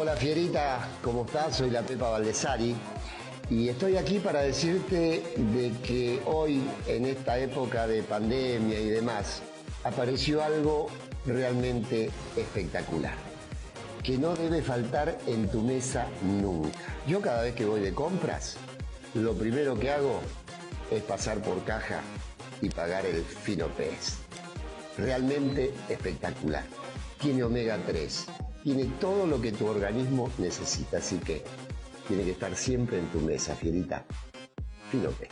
Hola Fierita, ¿cómo estás? Soy la Pepa Valdesari y estoy aquí para decirte de que hoy, en esta época de pandemia y demás, apareció algo realmente espectacular, que no debe faltar en tu mesa nunca. Yo cada vez que voy de compras, lo primero que hago es pasar por caja y pagar el fino pez. Realmente espectacular. Tiene omega 3, tiene todo lo que tu organismo necesita, así que tiene que estar siempre en tu mesa, fierita. Fino pez.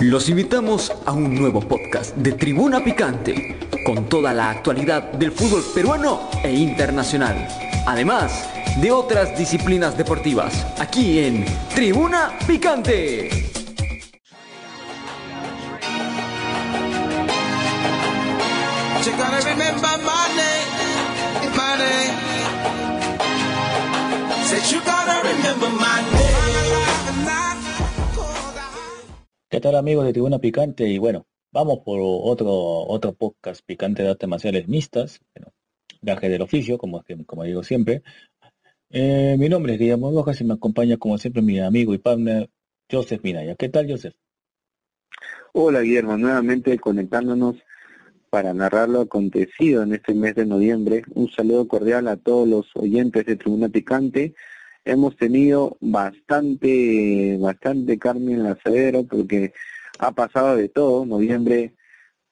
Los invitamos a un nuevo podcast de Tribuna Picante, con toda la actualidad del fútbol peruano e internacional. Además de otras disciplinas deportivas, aquí en Tribuna Picante. You gotta remember my name, my name. Said you gotta remember my name. ¿Qué tal amigos de Tribuna Picante? Y bueno, vamos por otro otro podcast picante de artes marciales mixtas, bueno, gaje del oficio, como, es que- como digo siempre. Eh, mi nombre es Guillermo Rojas y me acompaña como siempre mi amigo y partner Joseph Minaya. ¿Qué tal Joseph? Hola Guillermo, nuevamente conectándonos para narrar lo acontecido en este mes de noviembre. Un saludo cordial a todos los oyentes de Tribuna Picante. Hemos tenido bastante, bastante carne en porque ha pasado de todo. Noviembre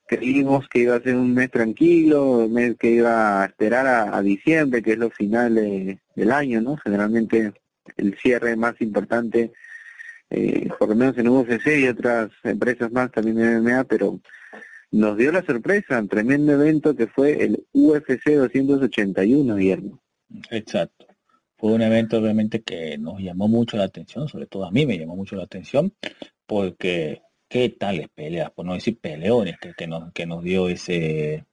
creímos que iba a ser un mes tranquilo, un mes que iba a esperar a, diciembre, que es lo final de- del año, ¿no? Generalmente el cierre más importante eh, por lo menos en UFC y otras empresas más también en MMA, pero nos dio la sorpresa, un tremendo evento que fue el UFC 281, Guillermo. Exacto. Fue un evento realmente que nos llamó mucho la atención, sobre todo a mí me llamó mucho la atención, porque qué tales peleas, por no decir peleones, que nos, que nos dio ese,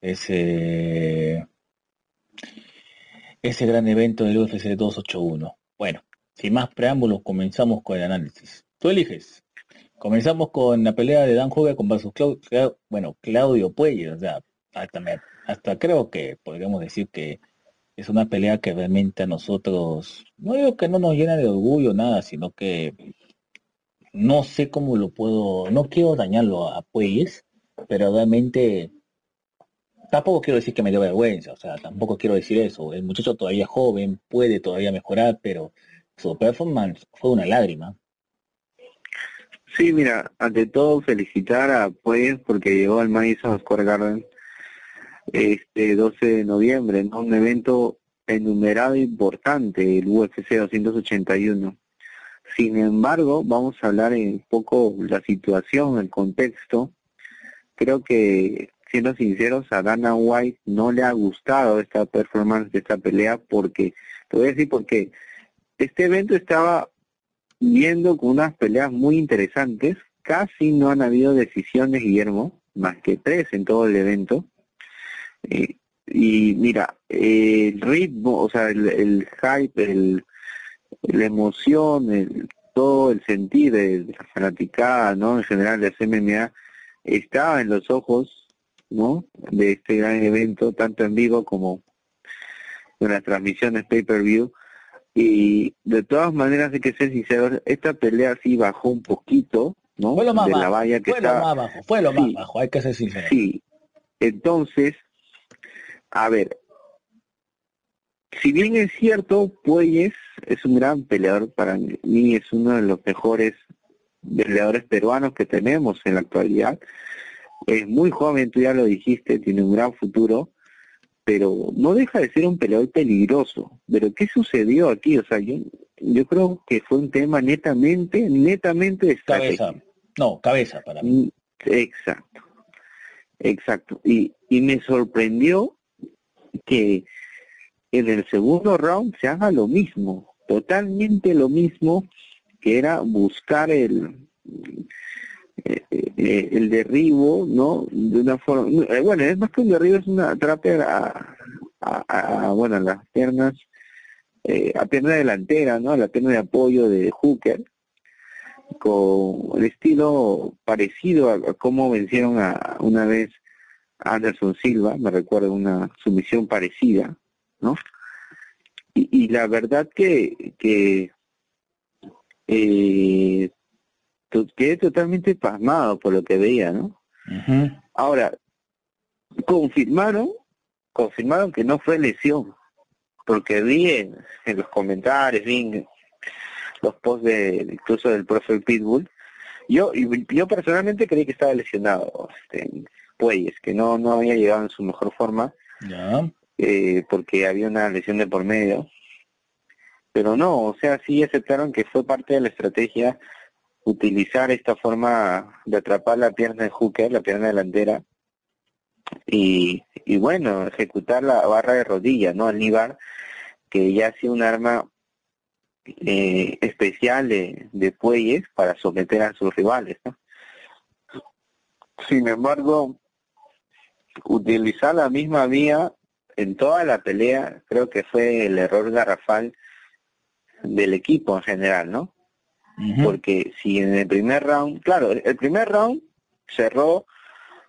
ese, ese gran evento del UFC 281. Bueno, sin más preámbulos, comenzamos con el análisis. Tú eliges. Comenzamos con la pelea de Dan Hooker con versus Clau- Clau- bueno, Claudio Puelles, o sea, hasta, creo que podríamos decir que es una pelea que realmente a nosotros, no digo que no nos llena de orgullo nada, sino que no sé cómo lo puedo, no quiero dañarlo a Puelles, pero realmente tampoco quiero decir que me dio vergüenza, o sea, tampoco quiero decir eso. El muchacho todavía joven, puede todavía mejorar, pero su performance fue una lágrima. Sí, mira, ante todo felicitar a Pues porque llegó al Madison Square Garden este 12 de noviembre, ¿no? Un evento enumerado e importante, el UFC 281. Sin embargo, vamos a hablar un poco la situación, el contexto. Creo que, siendo sinceros, a Dana White no le ha gustado esta performance esta pelea porque, te voy a decir porque este evento estaba viendo con unas peleas muy interesantes. Casi no han habido decisiones, Guillermo, más que tres en todo el evento. Eh, y mira, el ritmo, o sea, el, el hype, el, la emoción, el, todo el sentir de, de la fanaticada, ¿no? En general de MMA, estaba en los ojos, ¿no? De este gran evento, tanto en vivo como en las transmisiones pay-per-view. Y de todas maneras, hay que ser sinceros, esta pelea sí bajó un poquito, ¿no? Fue lo más de la bajo, valla que fue lo estaba. más bajo, fue lo más bajo, hay que ser sincero. Sí. Entonces, a ver, si bien es cierto, Puelles es un gran peleador para mí, es uno de los mejores peleadores peruanos que tenemos en la actualidad. Es muy joven, tú ya lo dijiste, tiene un gran futuro, pero no deja de ser un peleador peligroso. Pero ¿qué sucedió aquí? O sea, yo, yo creo que fue un tema netamente, netamente de estrategia. Cabeza, no, cabeza para mí. Exacto, exacto. Y, y me sorprendió que en el segundo round se haga lo mismo, totalmente lo mismo, que era buscar el eh, eh, el derribo, ¿no? De una forma, eh, bueno, es más que un derribo, es una atrape a, a, a- bueno, a las piernas, a pierna delantera, ¿no? A la pierna de apoyo de Hooker. con el estilo parecido a, cómo vencieron a una vez a Anderson Silva, me recuerdo una sumisión parecida, ¿no? Y, la verdad que, que eh, quedé totalmente pasmado por lo que veía, ¿no? Ahora, confirmaron, confirmaron que no fue lesión, porque vi en, los comentarios, vi los posts de incluso del profe Pitbull, yo yo personalmente creí que estaba lesionado este, Puelles, que no no había llegado en su mejor forma, eh, porque había una lesión de por medio, pero no, o sea, sí aceptaron que fue parte de la estrategia utilizar esta forma de atrapar la pierna de Hooker, la pierna delantera, y, y bueno, ejecutar la barra de rodilla, ¿no? Al que ya ha sido un arma eh, especial de, de Puelles para someter a sus rivales, ¿no? Sin embargo, utilizar la misma vía en toda la pelea creo que fue el error garrafal del equipo en general, ¿no? Porque si en el primer round, claro, el primer round cerró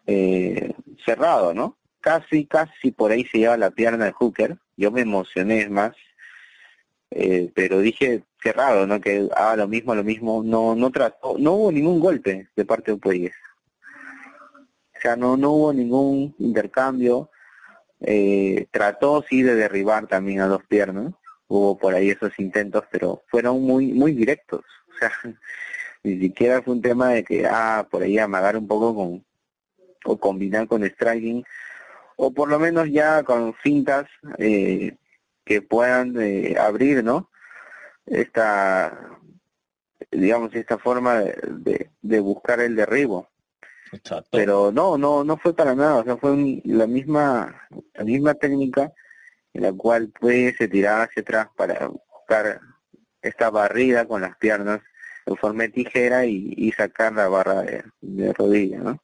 eh, cerrado, ¿no? Casi, casi por ahí se lleva la pierna de Hooker. Yo me emocioné más, eh, pero dije cerrado, ¿no? Que haga lo mismo, lo mismo. No, no trató, no hubo ningún golpe de parte de Pueyes. O sea, no, no hubo ningún intercambio. Eh, trató sí de derribar también a dos piernas hubo por ahí esos intentos, pero fueron muy muy directos. Sea, ni siquiera fue un tema de que, ah, por ahí amagar un poco con, o combinar con striking, o por lo menos ya con fintas eh, que puedan eh, abrir, ¿no? Esta, digamos, esta forma de, de, buscar el derribo. Pero no, no, no fue para nada, o sea, fue la misma, la misma técnica en la cual pues se tiraba hacia atrás para buscar esta barrida con las piernas en forma de tijera y, sacar la barra de, rodilla, ¿no?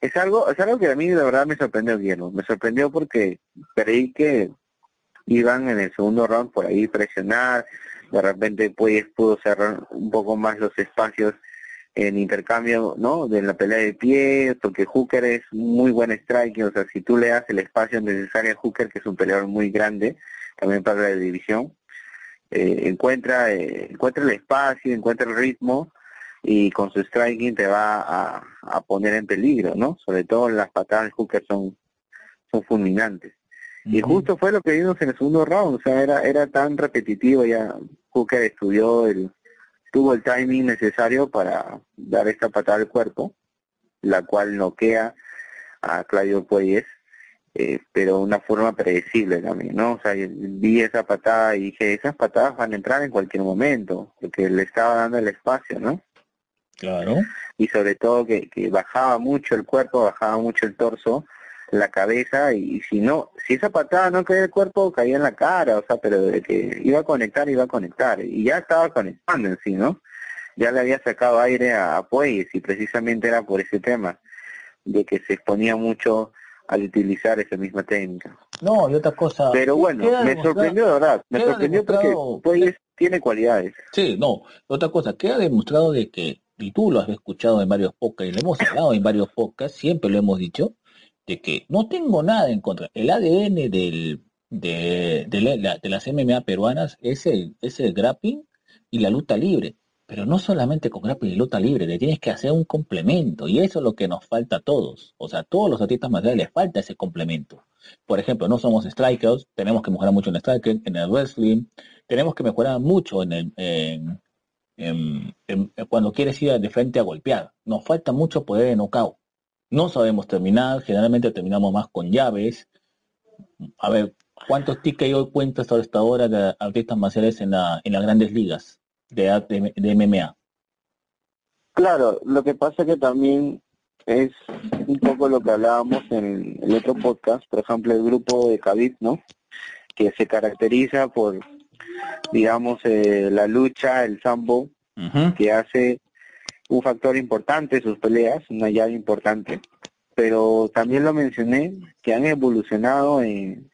Es algo, es algo que a mí de verdad me sorprendió, Guillermo. Me sorprendió porque creí que iban en el segundo round por ahí presionar, de repente pues pudo cerrar un poco más los espacios en intercambio, ¿no? De la pelea de pie, porque Hooker es muy buen striking, o sea, si tú le das el espacio necesario a Hooker, que es un peleador muy grande, también para la división, eh, encuentra, eh, encuentra el espacio, encuentra el ritmo y con su striking te va a, a poner en peligro, ¿no? Sobre todo las patadas de Hooker son, son fulminantes. Y justo fue lo que vimos en el segundo round, o sea, era, era tan repetitivo ya. Hooker estudió el, tuvo el timing necesario para dar esta patada al cuerpo, la cual noquea a Claudio Pueyes, eh, pero una forma predecible también, ¿no? O sea, vi esa patada y dije, esas patadas van a entrar en cualquier momento, porque le estaba dando el espacio, ¿no? Claro. Y sobre todo que, que bajaba mucho el cuerpo, bajaba mucho el torso, la cabeza y si no, si esa patada no caía el cuerpo, caía en la cara, o sea, pero de que iba a conectar, iba a conectar. Y ya estaba conectando en sí, ¿no? Ya le había sacado aire a, a Pueyes y precisamente era por ese tema, de que se exponía mucho al utilizar esa misma técnica. No, y otra cosa. Pero bueno, me sorprendió de verdad, me sorprendió porque tiene cualidades. Sí, no, otra cosa, queda demostrado de que, y tú lo has escuchado en varios podcasts, y lo hemos hablado en varios podcasts, siempre lo hemos dicho, de que no tengo nada en contra. El ADN del, de, de, las MMA peruanas es el, es el grappling y la lucha libre. Pero no solamente con y lucha libre, le tienes que hacer un complemento. Y eso es lo que nos falta a todos. O sea, a todos los artistas marciales les falta ese complemento. Por ejemplo, no somos strikers, tenemos que mejorar mucho en el striker, en el wrestling, tenemos que mejorar mucho en el, cuando quieres ir de frente a golpear. Nos falta mucho poder de knockout. No sabemos terminar, generalmente terminamos más con llaves. A ver, ¿cuántos tickets hoy cuentas hasta esta hora de artistas marciales en, la, en las grandes ligas de, de, MMA? Claro, lo que pasa que también es un poco lo que hablábamos en el otro podcast, por ejemplo, el grupo de Khabib, ¿no? Que se caracteriza por, digamos, eh, la lucha, el sambo, que hace un factor importante sus peleas, una llave importante, pero también lo mencioné que han evolucionado en,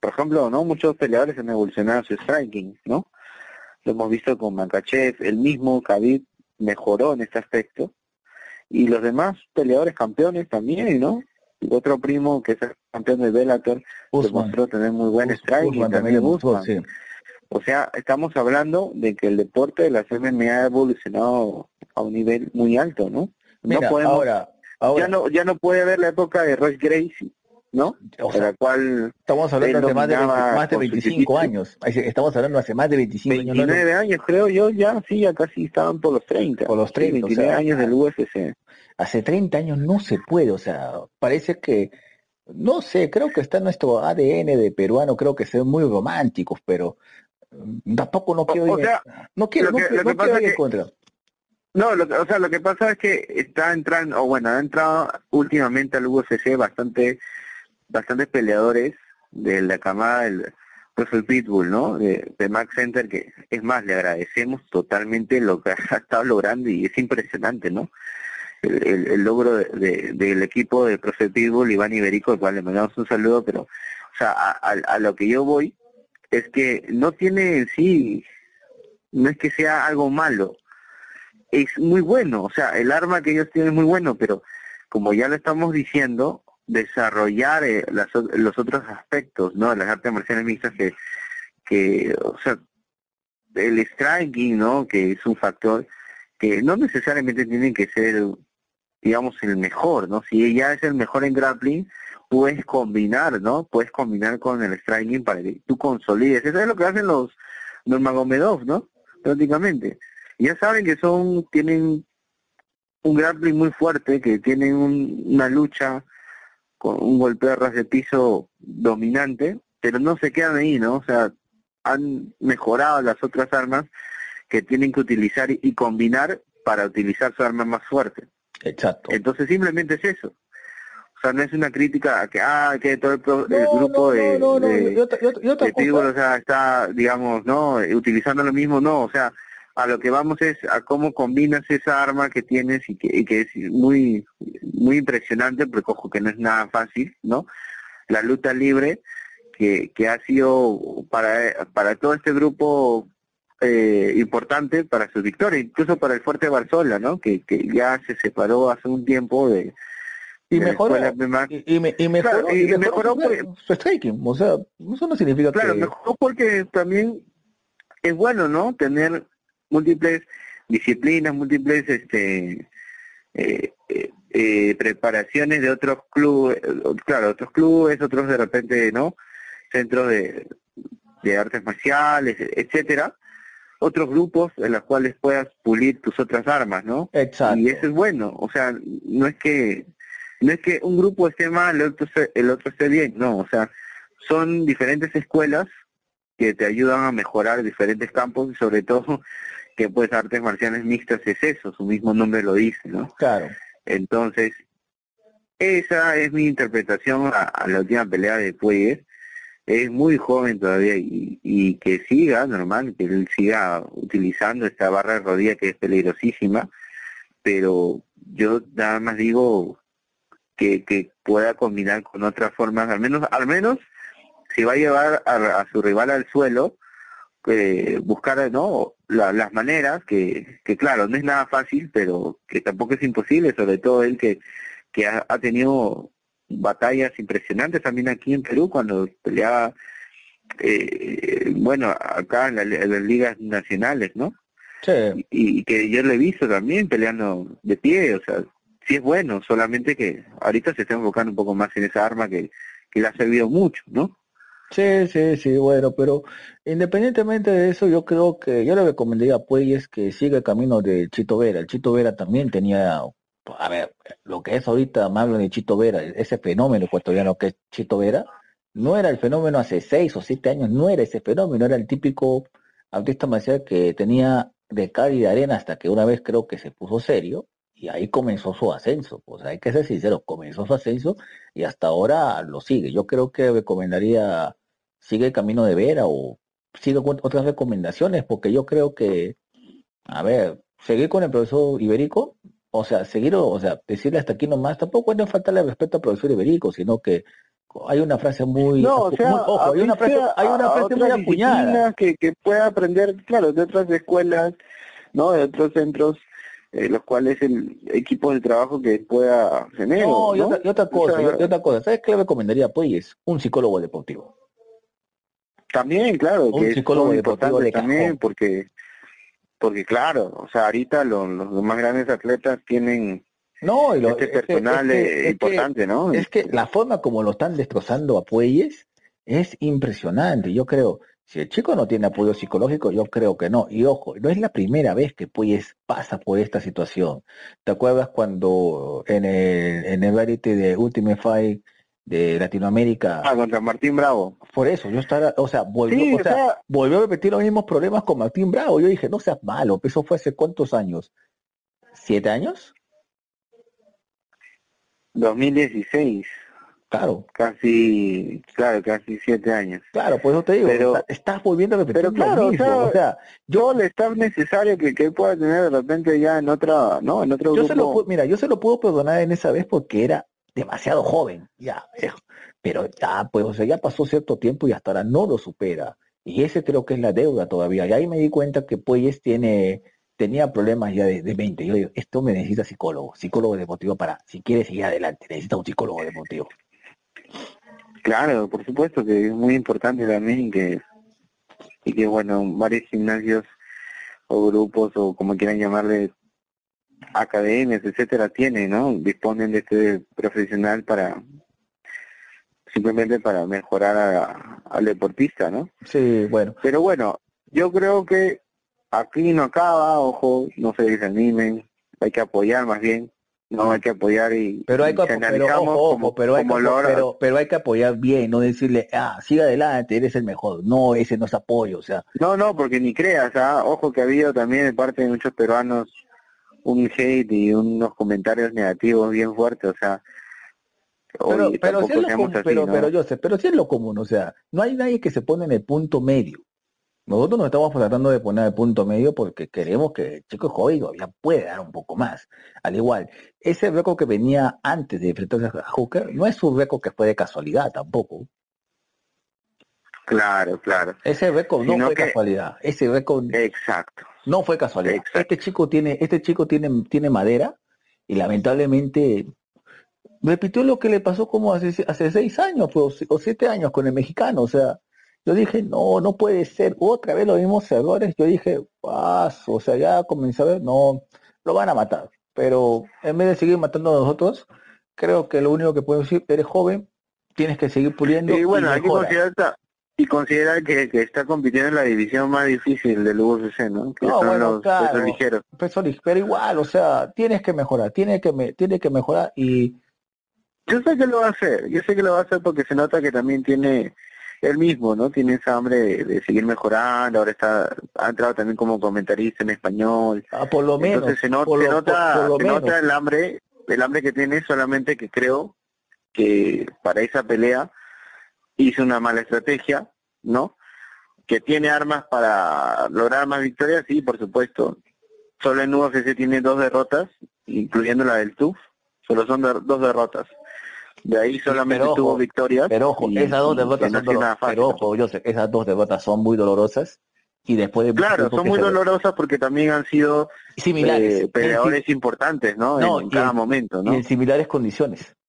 por ejemplo, no muchos peleadores han evolucionado su striking, ¿no? Lo hemos visto con Makachev, el mismo Khabib mejoró en este aspecto. Y los demás peleadores campeones también, ¿no? Otro primo que es el campeón de Bellator demostró tener muy buen strike y también Usman. sí. O sea, estamos hablando de que el deporte de las MMA ha evolucionado a un nivel muy alto, ¿no? Mira, no podemos, ahora, ahora ya no ya no puede haber la época de Royce Gracie, ¿no? o sea, la cual estamos hablando hace más de, 20 dominaba más de con su 25 jiu-jitsu. años. Estamos hablando hace más de 25 años. no, no, 29 años creo yo, ya sí, ya casi estaban por los 30. Por los Sí, 30, o 29 sea, años del UFC. hace 30 años no se puede, o sea, parece que, no sé, creo que está en nuestro ADN de peruano, creo que ser muy románticos, pero mm, tampoco no quiero o ir, sea, no quiero, no quiero, no ir en contra. No, lo que- o sea, lo que pasa es que está entrando, o bueno, ha entrado últimamente al UFC bastante, bastantes peleadores de la camada del Russell Pitbull, ¿no? De, de Max Center, que es más, le agradecemos totalmente lo que ha estado logrando y es impresionante, ¿no? El, el- logro de- de- del equipo de Profe Pitbull, Iván Iberico, al cual le mandamos un saludo, pero, o sea, a, a- a lo que yo voy es que no tiene en sí, no es que sea algo malo, es muy bueno, o sea, el arma que ellos tienen es muy bueno, pero como ya lo estamos diciendo, desarrollar eh, las los otros aspectos, ¿no? Las artes marciales mixtas que, que, o sea, el striking, ¿no? Que es un factor que no necesariamente tiene que ser, digamos, el mejor, ¿no? Si ella es el mejor en grappling, puedes combinar, ¿no? Puedes combinar con el striking para que tú consolides. Eso es lo que hacen los Nurmagomedov, ¿no? Prácticamente. Ya saben que son, tienen un grappling muy fuerte, que tienen un- una lucha con un golpeo a ras de piso dominante, pero no se quedan ahí, ¿no? O sea, han mejorado las otras armas que tienen que utilizar y, combinar para utilizar su arma más fuerte. Exacto. Entonces simplemente es eso. O sea, no es una crítica a que, ah, que todo el, pro- el No, grupo no, de, no, no, de- y otra, y otra- y otra de o sea, está, digamos, ¿no? Utilizando lo mismo, no, o sea, a lo que vamos es a cómo combinas esa arma que tienes y que, y que es muy, muy impresionante, porque ojo que no es nada fácil, ¿no? La lucha libre, que, que ha sido para, para todo este grupo eh, importante para su victoria, incluso para el Fuerte Barzola, ¿no? Que, que ya se separó hace un tiempo de, y mejoró, y, y me- y mejoró, Claro, y- mejoró mejoró su, su striking, o sea, eso no significa Claro, que... mejor porque también es bueno, ¿no? Tener múltiples disciplinas, múltiples este eh, eh, eh, preparaciones de otros clubes, claro, otros clubes, otros de repente, ¿no? Centros de, de artes marciales, etcétera, otros grupos en los cuales puedas pulir tus otras armas, ¿no? Exacto. Y eso es bueno, o sea, no es que no es que un grupo esté mal, el otro esté, el otro esté bien, no, o sea, son diferentes escuelas que te ayudan a mejorar diferentes campos y sobre todo que pues artes marciales mixtas es eso, su mismo nombre lo dice, ¿no? Claro. Entonces, esa es mi interpretación a, a la última pelea de Puelles. Es muy joven todavía y, y que siga, normal, que él siga utilizando esta barra de rodilla que es peligrosísima, pero yo nada más digo que, que pueda combinar con otras formas, al menos, al menos si va a llevar a, a su rival al suelo, eh, buscar no La- las maneras que, que claro no es nada fácil pero que tampoco es imposible sobre todo él que que ha, ha tenido batallas impresionantes también aquí en Perú cuando peleaba eh, bueno acá en, la- en las ligas nacionales no Sí. y, y que yo lo he visto también peleando de pie o sea sí es bueno solamente que ahorita se está enfocando un poco más en esa arma que que le ha servido mucho no Sí, sí, sí, bueno, pero independientemente de eso, yo creo que yo le recomendaría a Puelles que siga el camino de Chito Vera. El Chito Vera también tenía, a ver, lo que es ahorita, me hablan de Chito Vera, ese fenómeno ecuatoriano que es Chito Vera, no era el fenómeno hace seis o siete años, no era ese fenómeno, era el típico artista marcial que tenía de cal y de arena hasta que una vez creo que se puso serio y ahí comenzó su ascenso. Pues hay que ser sincero, comenzó su ascenso y hasta ahora lo sigue. Yo creo que recomendaría sigue el camino de Vera o sigue otras recomendaciones, porque yo creo que, a ver, seguir con el profesor Iberico, o sea, seguir, o sea, decirle hasta aquí nomás, tampoco es no faltarle respeto al profesor Iberico, sino que hay una frase muy, No, o muy- sea, ojo, hay una frase, hay una frase muy acuñada. Que, que pueda aprender, claro, de otras escuelas, ¿no? De otros centros eh, los cuales el equipo de trabajo que pueda tener. No, y otra, y otra O cosa, sea, y otra cosa. ¿Sabes qué le recomendaría pues Un psicólogo deportivo. También, claro, Un que es psicólogo deportivo importante de también cajón. porque porque claro, o sea, ahorita los, los más grandes atletas tienen No, y lo, este es que- personal es que- eh, que- importante, ¿no? Es que la forma como lo están destrozando a Puelles es impresionante. Yo creo, si el chico no tiene apoyo psicológico, yo creo que no. Y ojo, no es la primera vez que Puelles pasa por esta situación. ¿Te acuerdas cuando en el, en el reality de Ultimate Fight de Latinoamérica, Ah, contra Martín Bravo. por eso, yo estaba, o sea, volvió, Sí, o o sea, sea, volvió a repetir los mismos problemas con Martín Bravo. Yo dije, no seas malo, eso fue hace cuántos años? ¿Siete años? 2016, Claro, casi, claro, casi siete años. claro, por eso te digo, Pero- está- estás volviendo a repetir pero lo claro, o mismo. sea, o sea, Yo el staff necesario que, que pueda tener de repente ya en otra, ¿no? En otro Yo se lo mira, yo se lo puedo perdonar en esa vez porque era demasiado joven, ya, pero ya, pues, o sea, ya pasó cierto tiempo y hasta ahora no lo supera. Y ese creo que es la deuda todavía. Y ahí me di cuenta que Puelles tiene, tenía problemas ya de, de 20. Yo digo, esto me necesita psicólogo, psicólogo deportivo para, si quiere seguir adelante, necesita un psicólogo deportivo. Claro, por supuesto que es muy importante también que y que bueno, varios gimnasios o grupos o como quieran llamarle academias, etcétera, tienen, ¿no? Disponen de este profesional para simplemente para mejorar a- al deportista, ¿no? Sí, bueno. Pero bueno, yo creo que aquí no acaba, ojo, no se desanimen, hay que apoyar más bien, no hay que apoyar y Pero hay que, pero, ojo, ojo, como- pero, hay que, pero, pero hay que apoyar bien, no decirle, ah, siga adelante, eres el mejor. No, ese no es apoyo, o sea, No, no, porque ni creas, ¿ah? ojo que ha habido también de parte de muchos peruanos un hate y unos comentarios negativos bien fuertes, o sea, Pero, oye, pero, tampoco es lo común, así, pero, ¿no? pero Joseph, pero sí es lo común, o sea, no hay nadie que se pone en el punto medio. Nosotros nos estamos tratando de poner el punto medio porque queremos que el chico joven todavía pueda dar un poco más. Al igual, ese récord que venía antes de enfrentarse a Hooker no es un récord que fue de casualidad tampoco. Claro, claro, Ese récord no Sino fue que- casualidad. Ese récord exacto. No fue casualidad. Exacto. Este chico tiene, este chico tiene, tiene madera y lamentablemente repitió lo que le pasó como hace, hace seis años pues, o si- o siete años con el mexicano. O sea, yo dije, no, no puede ser. Otra vez los mismos errores. Yo dije, paso, o sea, ya comencé a ver, no, lo van a matar. Pero en vez de seguir matando a nosotros, creo que lo único que puedo decir, eres joven, tienes que seguir puliendo. Y bueno, hay que considerar, y considerar que, que está compitiendo en la división más difícil del UFC, ¿no? Que No, son bueno, los claro. pesos ligeros. Peso lig- pero igual, o sea, tienes que mejorar, tienes que me, tienes que mejorar y Yo sé que lo va a hacer, yo sé que lo va a hacer porque se nota que también tiene él mismo, ¿no? Tiene esa hambre de, de seguir mejorando, ahora está ha entrado también como comentarista en español. ah, por lo menos, Entonces se, lo- nota, por- por lo se nota el hambre, el hambre que tiene, solamente que creo que para esa pelea hizo una mala estrategia, ¿no? Que tiene armas para lograr más victorias, sí, por supuesto. Solo en UFC tiene dos derrotas, incluyendo la del TUF, solo son de- dos derrotas. De ahí solamente pero ojo, tuvo victorias. Pero ojo, y- esas dos y derrotas no son fácil. Pero ojo, yo sé, esas dos derrotas son muy dolorosas y después de Claro, son muy se- dolorosas porque también han sido similares, eh, peleadores importantes, ¿no? No, en, en y cada en- momento, y ¿no? en similares condiciones.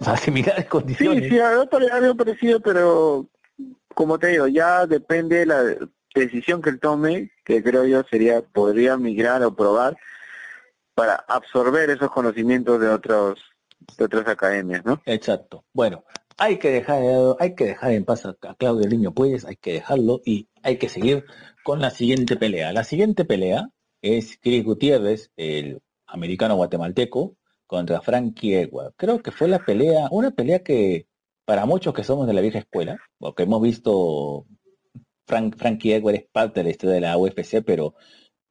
O sea, similares Sí, condiciones. sí, algo pare- algo parecido, pero como te digo, ya depende de la decisión que él tome, que creo yo sería, podría migrar o probar para absorber esos conocimientos de otros de otras academias, ¿no? Exacto. Bueno, hay que dejar, hay que dejar en paz a, Claudio Niño Puelles, hay que dejarlo y hay que seguir con la siguiente pelea. La siguiente pelea es Chris Gutiérrez, el americano guatemalteco, contra Frankie Edward. Creo que fue la pelea, una pelea que para muchos que somos de la vieja escuela, porque hemos visto Frank, Frankie Edward es parte de la historia de la UFC, pero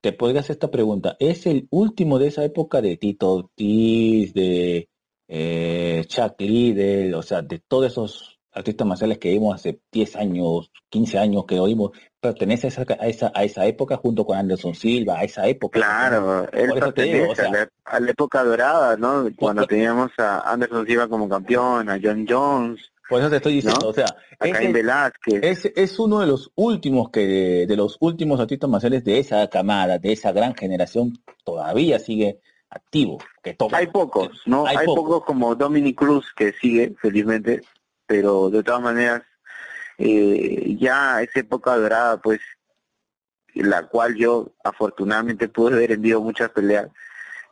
te podría hacer esta pregunta. ¿Es el último de esa época de Tito Ortiz, de eh, Chuck Liddell, o sea, de todos esos artistas marciales que vimos hace 10 años, 15 años que oímos, pertenece a esa, a esa, a esa época junto con Anderson Silva, a esa época? Claro, él pertenece o sea- a, la, a la época dorada, ¿no? Cuando teníamos a Anderson Silva como campeón, a John Jones, Por eso te estoy diciendo, ¿No? o sea, a ese- Velázquez. es, es uno de los últimos que de los últimos artistas marciales de esa camada, de esa gran generación, todavía sigue activo. Que toca. Hay pocos, ¿no? Hay Hay, pocos. pocos como Dominic Cruz que sigue, felizmente, pero de todas maneras, eh, ya esa época dorada, pues, la cual yo afortunadamente pude ver en vivo muchas peleas,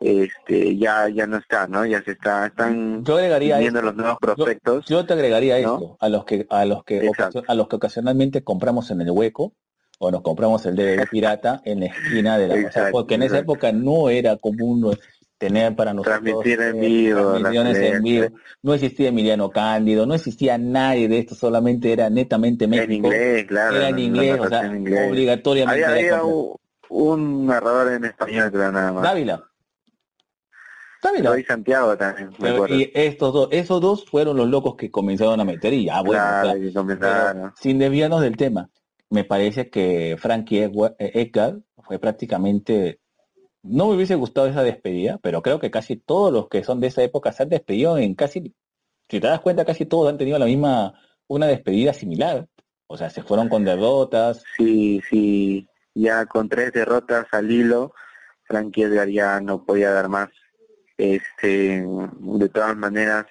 este, ya ya no está, ¿no? Ya se está, están Yo agregaría viendo esto. los nuevos prospectos. Yo te agregaría ¿no? esto, a los que, a los que Exacto. a los que ocasionalmente compramos en el hueco, o nos compramos el DVD pirata en la esquina de la o sea, Exacto, porque en esa época no era común tener para nosotros Transmitir en vivo, las transmisiones en vivo. No existía Emiliano Cándido, no existía nadie de esto, solamente era netamente En México. inglés, claro. era en inglés, o sea, en inglés. obligatoriamente. Había, había un, un narrador en español, creo, nada más. Dávila. Dávila. Santiago también, Pero, y estos dos, esos dos fueron los locos que comenzaron a meter y ya bueno, o sea, Claro. Pero, sin desviarnos del tema, me parece que Frankie eh, Edgar fue prácticamente, no me hubiese gustado esa despedida, pero creo que casi todos los que son de esa época se han despedido en casi, si te das cuenta, casi todos han tenido la misma, una despedida similar. O sea, se fueron con derrotas. Sí, sí, ya con tres derrotas al hilo, Frankie Edgar ya no podía dar más. Este, de todas maneras,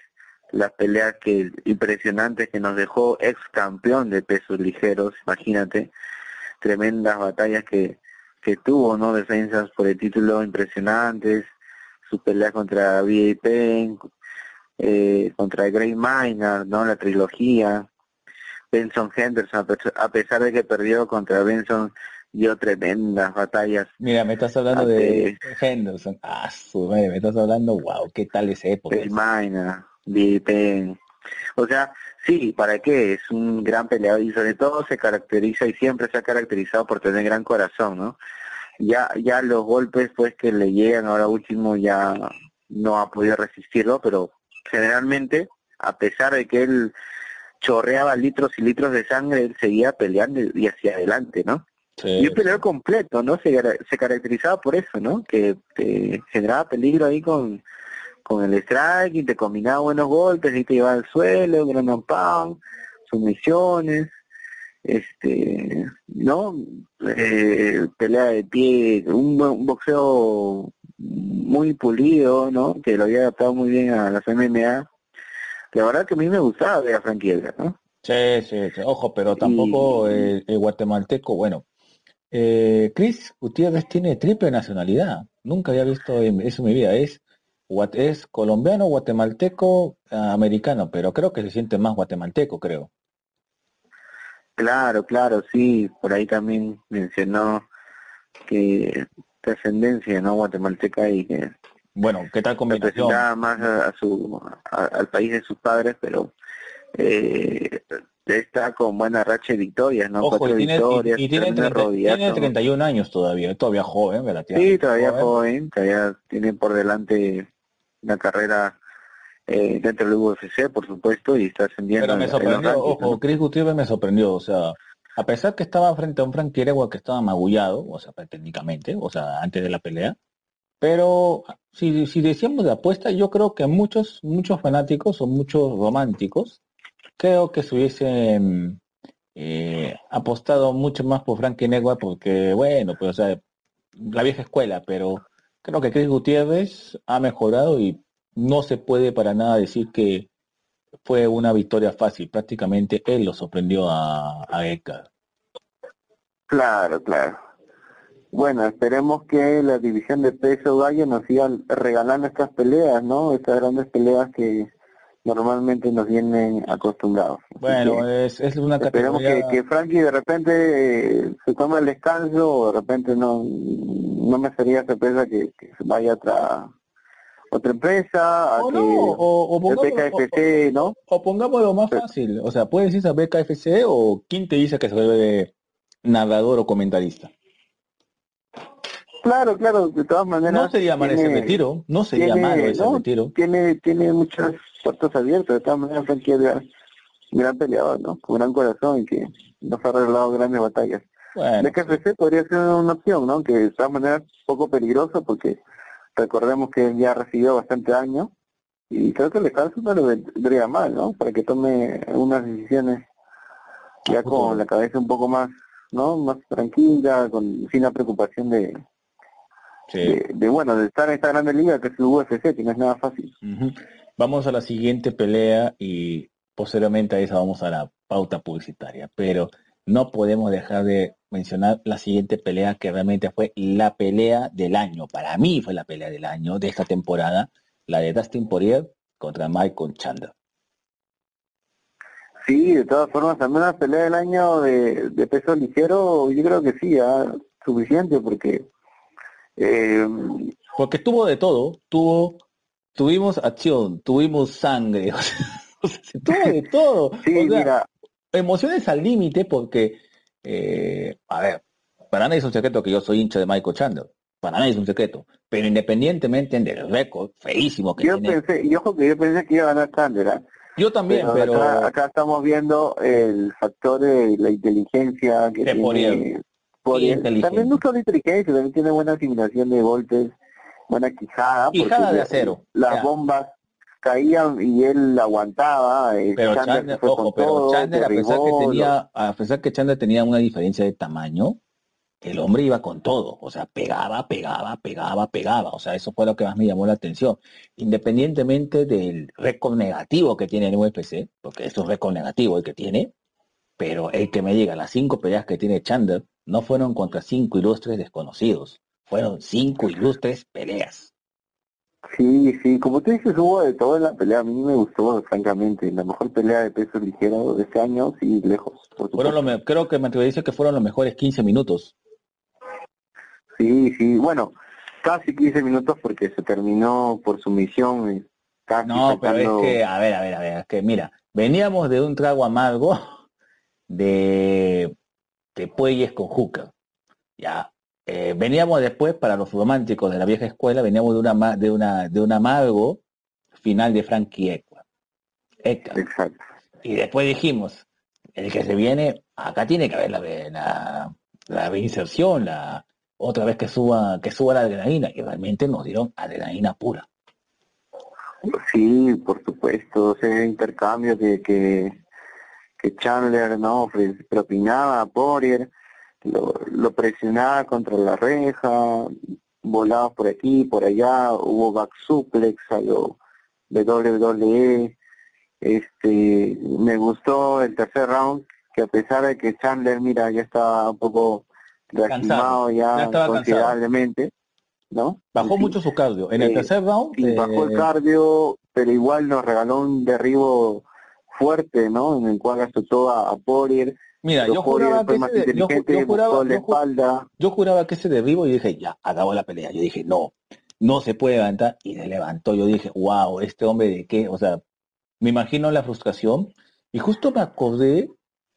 las peleas que impresionantes que nos dejó ex campeón de pesos ligeros, imagínate, tremendas batallas que, que tuvo, ¿no? Defensas por el título impresionantes, sus peleas contra. Penn, eh, contra Gray Minor, ¿no? La trilogía, Benson Henderson, a pesar- de que perdió contra Benson, dio tremendas batallas. Mira, me estás hablando de Henderson. Ah, su madre, me estás hablando, wow, qué tal esa época. Gray Minor. O sea, sí, ¿para qué? Es un gran peleador y sobre todo se caracteriza y siempre se ha caracterizado por tener gran corazón, ¿no? Ya, ya los golpes pues que le llegan ahora último ya no ha podido resistirlo, pero generalmente, a pesar de que él chorreaba litros y litros de sangre, él seguía peleando y hacia adelante, ¿no? Sí, Y un peleador completo, ¿no? Se, se caracterizaba por eso, ¿no? Que te generaba peligro ahí con, con el strike y te combinaba buenos golpes y te llevaba al suelo, ground and pound, sumisiones, este, ¿no? Eh, pelea de pie, un, un boxeo muy pulido, ¿no? Que lo había adaptado muy bien a las MMA. La verdad que a mí me gustaba ver a Frankie Edgar, ¿no? Sí, sí, sí. Ojo, pero tampoco Y- el, el guatemalteco, bueno, eh, Chris Gutiérrez tiene triple nacionalidad. Nunca había visto eso en mi vida. Es, es colombiano, guatemalteco, ah, americano, pero creo que se siente más guatemalteco, creo. Claro, claro, sí, por ahí también mencionó que de ascendencia no guatemalteca y que Bueno, ¿qué tal combinación? representaba más a, a su a- al país de sus padres, pero eh, está con buena racha de victorias, ¿no? Ojo, Cuatro y tiene, y- victorias, y tiene, tremendo 30 tiene rodillazo. 31 años todavía, todavía joven, relativamente. Sí, todavía joven. joven, todavía tiene por delante una carrera eh, dentro del UFC, por supuesto, y está ascendiendo. Pero me sorprendió, rankings, ojo, ¿no? Chris Gutiérrez me sorprendió, o sea, a pesar que estaba frente a un Frankie Edgar que estaba magullado, o sea, técnicamente, o sea, antes de la pelea, pero si, si decíamos de apuesta, yo creo que muchos, muchos fanáticos o muchos románticos, creo que se hubiesen eh, apostado mucho más por Frankie Edgar porque, bueno, pues, o sea, la vieja escuela, pero creo que Chris Gutiérrez ha mejorado y no se puede para nada decir que fue una victoria fácil. Prácticamente él lo sorprendió a, a Edgar. Claro, claro. Bueno, esperemos que la división de peso gallo nos siga regalando estas peleas, ¿no? Estas grandes peleas que normalmente nos vienen acostumbrados. Bueno, que es, es una esperemos que, categoría... que Frankie de repente eh, se tome el descanso o de repente no no me sería sorpresa que, que vaya a otra otra empresa, a O que no, o, o pongámoslo, BKFC, ¿no? o- o pongámoslo más Pero- fácil. O sea, puedes irse a BKFC o quién te dice que se vuelve de narrador o comentarista. Claro, claro, de todas maneras. No sería mal ese tiene- retiro, no sería tiene- malo ese no, retiro. tiene tiene muchas puertas abiertas de todas maneras Frankie un gran peleador no con gran corazón y que nos ha regalado grandes batallas Bueno, de KFC podría ser una opción no que de todas maneras poco peligroso porque recordemos que él ya recibió bastante daño y creo que el descanso no le vendría mal, ¿no? Para que tome algunas decisiones ya con la cabeza un poco más, ¿no? Más tranquila, con sin la preocupación de, Sí. de, de, bueno, de estar en esta grande liga que es el UFC, que no es nada fácil. Vamos a la siguiente pelea y posteriormente a esa vamos a la pauta publicitaria, pero no podemos dejar de mencionar la siguiente pelea que realmente fue la pelea del año. Para mí fue la pelea del año de esta temporada, la de Dustin Poirier contra Michael Chandler. Sí, de todas formas, también la pelea del año de, de peso ligero, yo creo que sí, ya suficiente porque eh, Porque tuvo de todo, tuvo, tuvimos acción, tuvimos sangre, o sea, o sea, tuvo de todo. sí, O sea, mira, emociones al límite porque, eh, a ver, para nadie es un secreto que yo soy hincha de Michael Chandler. Para nadie es un secreto. Pero independientemente del récord feísimo que yo tiene. pensé, y ojo que yo pensé que iba a ganar Chandler, ¿ah? yo también, pero, acá, acá estamos viendo el factor de la inteligencia que De tiene Inteligente. También no solo inteligencia, también tiene buena asimilación de golpes, buena quijada. Quijada de acero. Las bombas caían y él aguantaba. eh, pero Chandler se Chandler, fue ojo, con pero todo, Chandler, a pesar que tenía, a pesar que Chandler tenía una diferencia de tamaño, el hombre iba con todo, o sea, pegaba, pegaba, pegaba, pegaba, o sea, eso fue lo que más me llamó la atención, independientemente del récord negativo que tiene el UFC, porque es un récord negativo el que tiene, pero el que me diga, las cinco peleas que tiene Chandler no fueron contra cinco ilustres desconocidos, fueron cinco ilustres peleas. Sí, sí, como tú dices, hubo de todo en la pelea. A mí me gustó, francamente. La mejor pelea de peso ligero de este año, sí, lejos. Por Fueron los, me- creo que me decir que fueron los mejores 15 minutos. Sí, sí, bueno, casi 15 minutos porque se terminó por sumisión. eh, Casi No, pero es que, a ver, a ver, a ver, es que mira, veníamos de un trago amargo de, Puelles con Hooker. Ya, eh, veníamos después, para los románticos de la vieja escuela, veníamos de una de una de un amargo final de Frankie. Edgar. Exacto. Y después dijimos, el que se viene, acá tiene que haber la, la, la reinserción, la otra vez que suba, que suba la adrenalina, y realmente nos dieron adrenalina pura. Sí, por supuesto, ese intercambio que, que, que Chandler no propinaba a Poirier, lo, lo presionaba contra la reja, volaba por aquí, por allá, hubo back suplex a lo WWE. Este, me gustó el tercer round, que a pesar de que Chandler, mira, ya estaba un poco lastimado ya ya, considerablemente, ¿no? Bajó Sí. mucho su cardio. En el Eh, tercer round, Sí, bajó el eh, cardio, pero igual nos regaló un derribo fuerte, ¿no? En el cual azotó a, a Poirier. mira, yo juraba, que más de- yo, yo juraba, la yo espalda. yo juraba que ese derribo y dije, ya, acabó la pelea. Yo dije, no, no se puede levantar. Y se levantó. Yo dije, wow, este hombre de qué, o sea, me imagino la frustración. Y justo me acordé,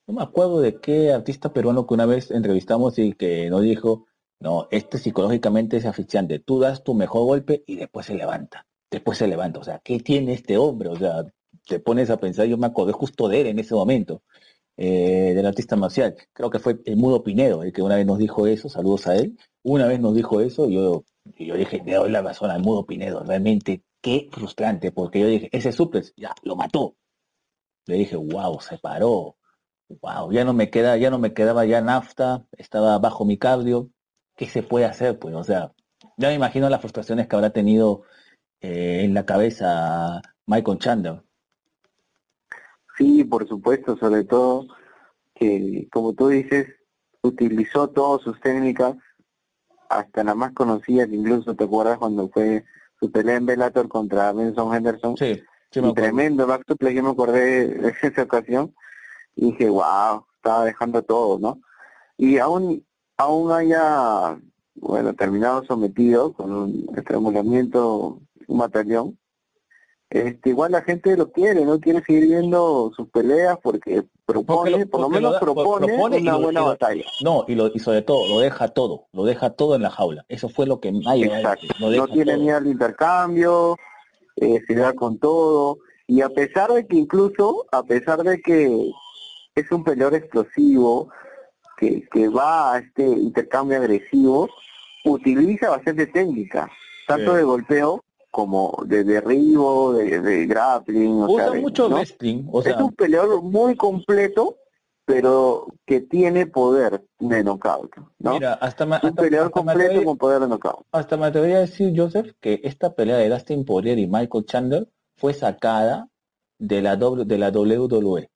no me acuerdo de qué artista peruano que una vez entrevistamos y que nos dijo, no, este psicológicamente es asfixiante. Tú das tu mejor golpe y después se levanta. Después se levanta. O sea, ¿qué tiene este hombre? O sea, te pones a pensar, yo me acordé justo de él en ese momento, eh, del artista marcial. Creo que fue el Mudo Pinedo el que una vez nos dijo eso, saludos a él. Una vez nos dijo eso y yo, yo dije, le doy la razón al Mudo Pinedo. Realmente, qué frustrante, porque yo dije, ese suplex, ya, lo mató. Le dije, wow, se paró. Wow, ya no me queda, ya no me quedaba ya nafta, estaba bajo mi cardio. ¿Qué se puede hacer? Pues, o sea, ya me imagino las frustraciones que habrá tenido eh, en la cabeza Michael Chandler. Sí, por supuesto, sobre todo que, como tú dices, utilizó todas sus técnicas, hasta la más conocida, que incluso te acuerdas cuando fue su pelea en Bellator contra Benson Henderson. Sí, sí me tremendo back suplex, yo me acordé de esa ocasión y dije, wow, estaba dejando todo, ¿no? Y aún, aún haya, bueno, terminado sometido con un estrangulamiento, un batallón, este, igual la gente lo quiere, ¿no? Quiere seguir viendo sus peleas porque propone, lo- por lo menos lo da- por- propone, una lo- buena batalla. No, y, lo, y sobre todo, lo deja todo, lo deja todo en la jaula. Eso fue lo que nadie Exacto. lo deja No tiene todo. miedo al intercambio, eh, se da con todo. Y a pesar de que incluso, a pesar de que es un peleador explosivo, que, que va a este intercambio agresivo, utiliza bastante técnica, tanto Sí. de golpeo como de derribo, de, de grappling, o Usa sea, mucho ¿no? wrestling, o sea, es un peleador muy completo, pero que tiene poder de knockout, ¿no? mira, hasta, un hasta, peleador hasta completo con poder de knockout. hasta me atrevería a decir, Joseph, que esta pelea de Dustin Poirier y Michael Chandler fue sacada de la, w, de la WWE.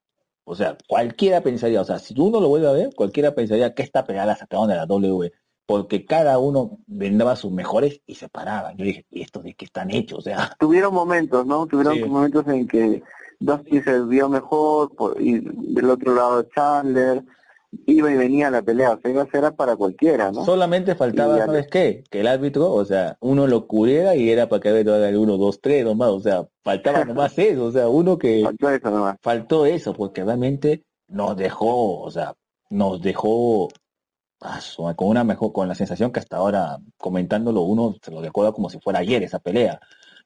O sea, cualquiera pensaría, o sea, si uno lo vuelve a ver, cualquiera pensaría que esta pelea la sacaron de la WWE, porque cada uno vendaba sus mejores y se paraban. Yo dije, ¿y esto de qué están hechos? O sea, Tuvieron momentos, ¿no? Tuvieron Sí. momentos en que Dusty se vio mejor, por- y del otro lado Chandler, iba y venía a la pelea, o sea, iba a ser para cualquiera, ¿no? solamente faltaba, Y ¿sabes qué? Que el árbitro, o sea, uno lo cubriera y era para que el árbitro haga el 1, 2, 3, nomás, o sea, faltaba nomás eso, o sea, uno que... Faltó eso nomás. faltó eso, porque realmente nos dejó, o sea, nos dejó su- con una mejor, con la sensación que hasta ahora comentándolo uno se lo recuerda como si fuera ayer esa pelea,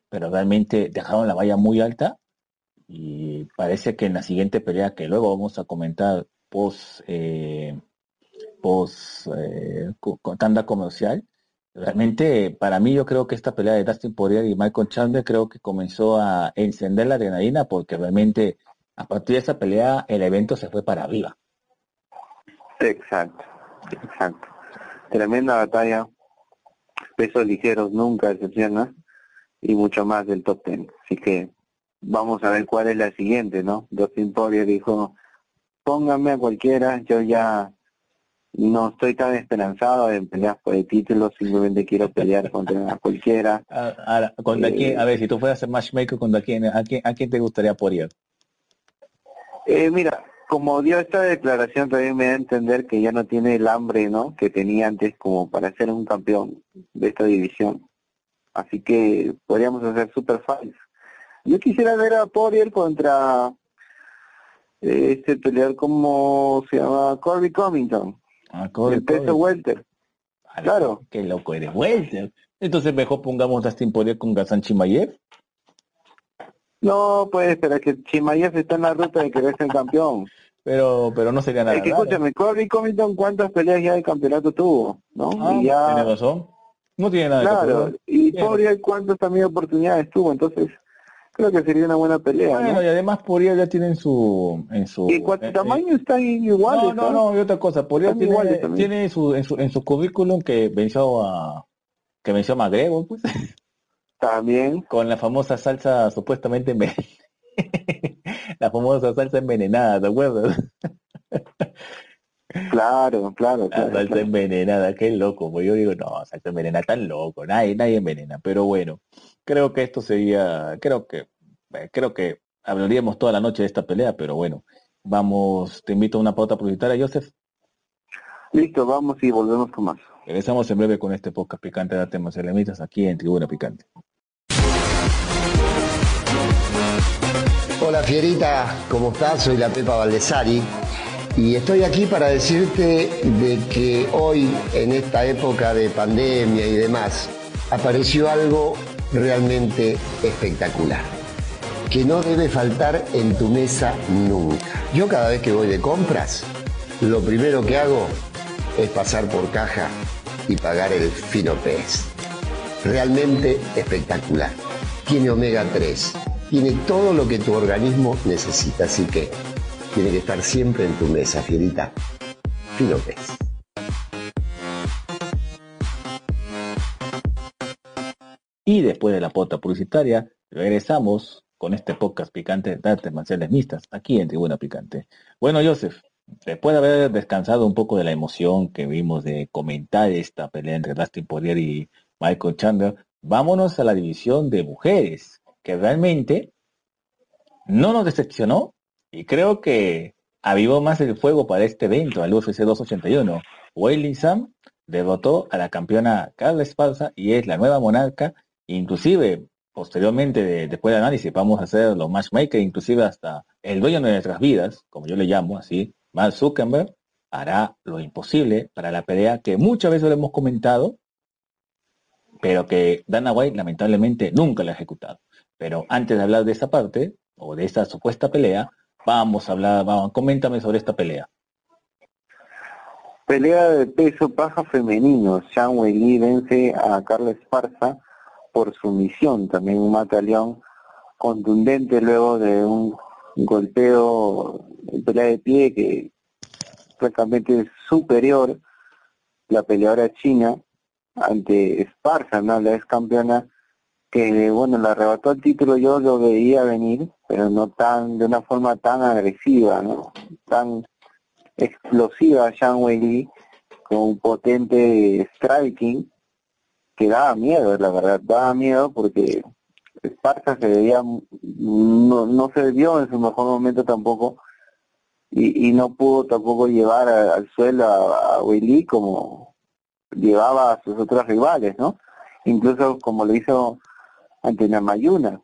pero realmente dejaron la valla muy alta y parece que en la siguiente pelea que luego vamos a comentar post eh, post eh, tanda comercial, realmente para mí yo creo que esta pelea de Dustin Poirier y Michael Chandler creo que comenzó a encender la adrenalina porque realmente a partir de esa pelea el evento se fue para arriba. Exacto, exacto. Tremenda batalla. Pesos ligeros nunca decepciona y mucho más del top ten. Así que vamos a ver cuál es la siguiente, ¿no? Dustin Poirier dijo, pónganme a cualquiera, yo ya no estoy tan esperanzado en pelear por el título, simplemente quiero pelear contra cualquiera. A, a- ¿contra Eh, quién? a ver, si tú fueras el matchmaker, ¿contra quién? ¿A quién, a quién te gustaría Poirier? Eh, mira, como dio esta declaración también me da a entender que ya no tiene el hambre, ¿no? Que tenía antes como para ser un campeón de esta división. Así que podríamos hacer super fights. Yo quisiera ver a Poirier contra eh, este peleador como se llama Corby Covington, Ah, el peso welter. Ah, claro. Qué loco eres, Welter. Entonces mejor pongamos Dustin Poirier con Gazan Chimaev. No, pues, pero que Chimaev está en la ruta de querer ser campeón. Pero, pero no sería nada Es que raro. escúchame, Covington, ¿cuántas peleas ya de campeonato tuvo? ¿No? Ah, y ya... tiene razón. No tiene nada Claro, y. Poirier cuántas también oportunidades tuvo, entonces creo que sería una buena pelea, Bueno, ¿no? y además Poirier ya tiene en su... En su Y en cuanto eh, tamaño están iguales, No, no, no, y otra cosa, Están tiene, iguales tiene su, en, su, en su currículum que venció a que venció a McGregor, pues, También, con la famosa salsa supuestamente envenenada. la famosa salsa envenenada, ¿te acuerdas? claro, claro, La claro. salsa claro. envenenada, qué loco, pues yo digo, no, salsa envenenada, tan loco, nadie, nadie envenena, pero bueno, creo que esto sería, creo que, eh, creo que hablaríamos toda la noche de esta pelea, pero bueno, vamos, te invito a una pauta publicitaria, Joseph, Listo, vamos y volvemos con más. regresamos en breve con este podcast picante de temas elemitas aquí en Tribuna Picante. Hola Fierita, ¿cómo estás? Soy la Pepa Valdesari y estoy aquí para decirte de que hoy, en esta época de pandemia y demás, apareció algo realmente espectacular, que no debe faltar en tu mesa nunca. Yo cada vez que voy de compras, lo primero que hago es pasar por caja y pagar el fino pez realmente espectacular. Tiene omega 3, tiene todo lo que tu organismo necesita, así que tiene que estar siempre en tu mesa, fierita. Fino. Y después de la pauta publicitaria, regresamos con este podcast picante de artes marciales mixtas, aquí en Tribuna Picante. Bueno, Joseph, después de haber descansado un poco de la emoción que vimos de comentar esta pelea entre Dustin Poirier y Michael Chandler, vámonos a la división de mujeres, realmente no nos decepcionó y creo que avivó más el fuego para este evento, al UFC 281. Weili Sam derrotó a la campeona Carla Esparza y es la nueva monarca inclusive posteriormente de- después del análisis vamos a hacer los matchmakers, inclusive hasta el dueño de nuestras vidas, como yo le llamo así, Mark Zuckerberg, hará lo imposible para la pelea que muchas veces lo hemos comentado, pero que Dana White lamentablemente nunca la ha ejecutado. Pero antes de hablar de esa parte, o de esta supuesta pelea, vamos a hablar, vamos, coméntame sobre esta pelea. Pelea de peso paja femenino. Shang Wei Li vence a Carla Esparza por sumisión, también un mata León contundente luego de un golpeo pelea de pie que francamente es superior la peleadora china ante Esparza, ¿no? la ex campeona que bueno le arrebató el título yo lo veía venir pero no tan de una forma tan agresiva no tan explosiva Zhang Weili con un potente striking que daba miedo la verdad daba miedo porque Esparza se veía no, no se vio en su mejor momento tampoco y, y no pudo tampoco llevar al suelo a, a Weili como llevaba a sus otros rivales no incluso como lo hizo ante Namayuna.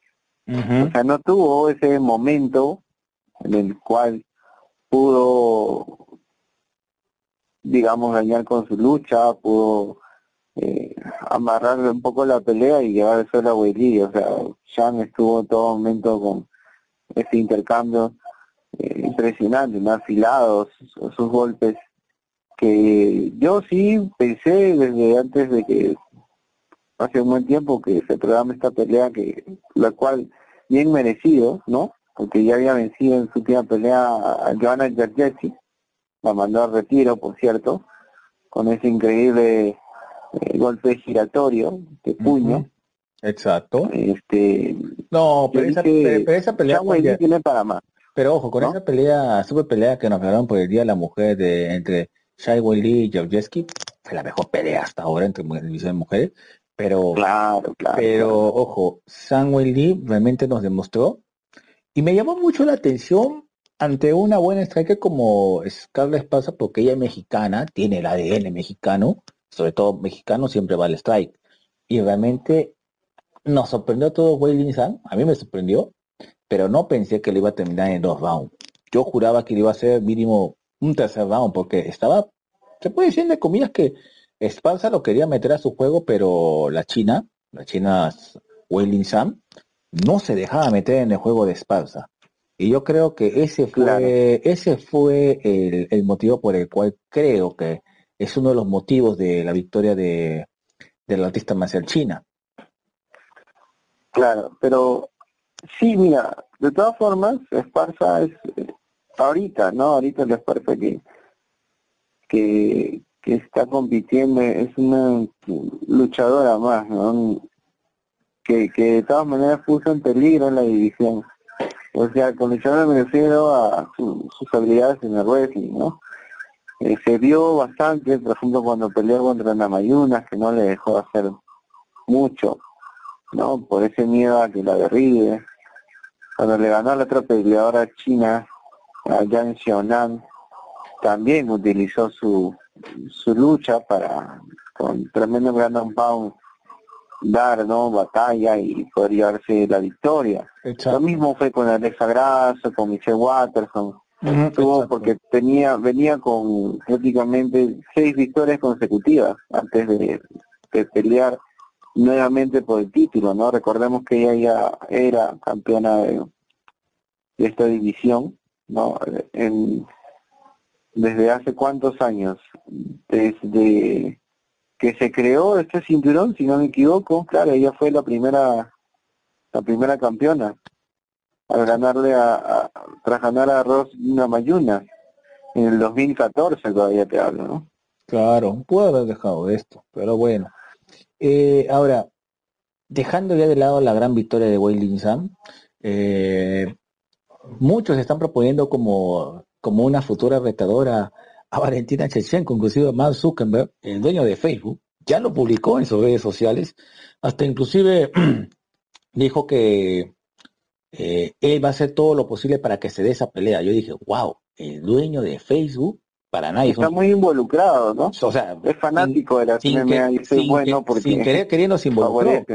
O sea, no tuvo ese momento en el cual pudo, digamos, dañar con su lucha, pudo eh, amarrar un poco la pelea y llevar eso a Weili. O sea, Jan estuvo en todo momento con ese intercambio eh, impresionante, ¿no? afilados, sus golpes, que yo sí pensé desde antes de que hace un buen tiempo que se programa esta pelea, que la cual bien merecido, ¿no? Porque ya había vencido en su última pelea a Joanna Jargetti, la mandó al retiro, por cierto, con ese increíble eh, golpe giratorio de puño. Exacto. Este, no, pero esa, pero esa, pelea tiene para más. Pero ojo, con esa pelea, super pelea que nos hablaron por el Día de la Mujer de entre Shai Lee y Georgieski, fue la mejor pelea hasta ahora entre de mujeres. Pero, claro, claro, pero ojo, Samuel Lee realmente nos demostró y me llamó mucho la atención ante una buena striker como Scarlett Esparza porque ella es mexicana, tiene el ADN mexicano, sobre todo mexicano siempre va al strike. Y realmente nos sorprendió a todos Weilin San, a mí me sorprendió, pero no pensé que le iba a terminar en dos rounds. Yo juraba que le iba a ser mínimo un tercer round porque estaba, se puede decir de comillas que Esparza lo quería meter a su juego, pero la China, la China Weilin Sam, no se dejaba meter en el juego de Esparza. Y yo creo que ese fue, ese fue el, motivo por el cual creo que es uno de los motivos de la victoria de, del artista marcial China. Claro, pero sí, mira, de todas formas, Esparza es eh, ahorita, ¿no? Ahorita la Esparza que, que, que está compitiendo, es una luchadora más, ¿no? Que, que de todas maneras puso en peligro en la división. O sea, con luchadora me refiero a sus habilidades en el wrestling, ¿no? Eh, se vio bastante, por ejemplo, cuando peleó contra Namayunas, que no le dejó hacer mucho, ¿no? Por ese miedo a que la derribe. Cuando le ganó a la otra peleadora china, a Yang Xiaonan, también utilizó su su lucha para con tremendo gran pound dar no batalla y poder llevarse la victoria. Lo mismo fue con Alexa Grasso con Michelle Watterson tuvo porque tenía venía con prácticamente seis victorias consecutivas antes de, pelear nuevamente por el título no recordemos que ella ya era campeona de, de esta división no en desde hace cuántos años, desde que se creó este cinturón, si no me equivoco, claro, ella fue la primera, la primera campeona al ganarle a, tras ganar a Rosina Mayuna en el 2014 todavía te hablo, ¿no? Claro, puedo haber dejado esto, pero bueno. Eh, ahora, dejando ya de lado la gran victoria de Wei Sam, eh, muchos están proponiendo como como una futura retadora a Valentina Chechenko, inclusive Mark Zuckerberg, el dueño de Facebook, ya lo publicó en sus redes sociales, hasta inclusive dijo que eh, él va a hacer todo lo posible para que se dé esa pelea. Yo dije, wow, el dueño de Facebook, para nadie. Está muy involucrado, ¿no? O sea, es fanático de la sin y bueno porque sin querer queriendo se involucró.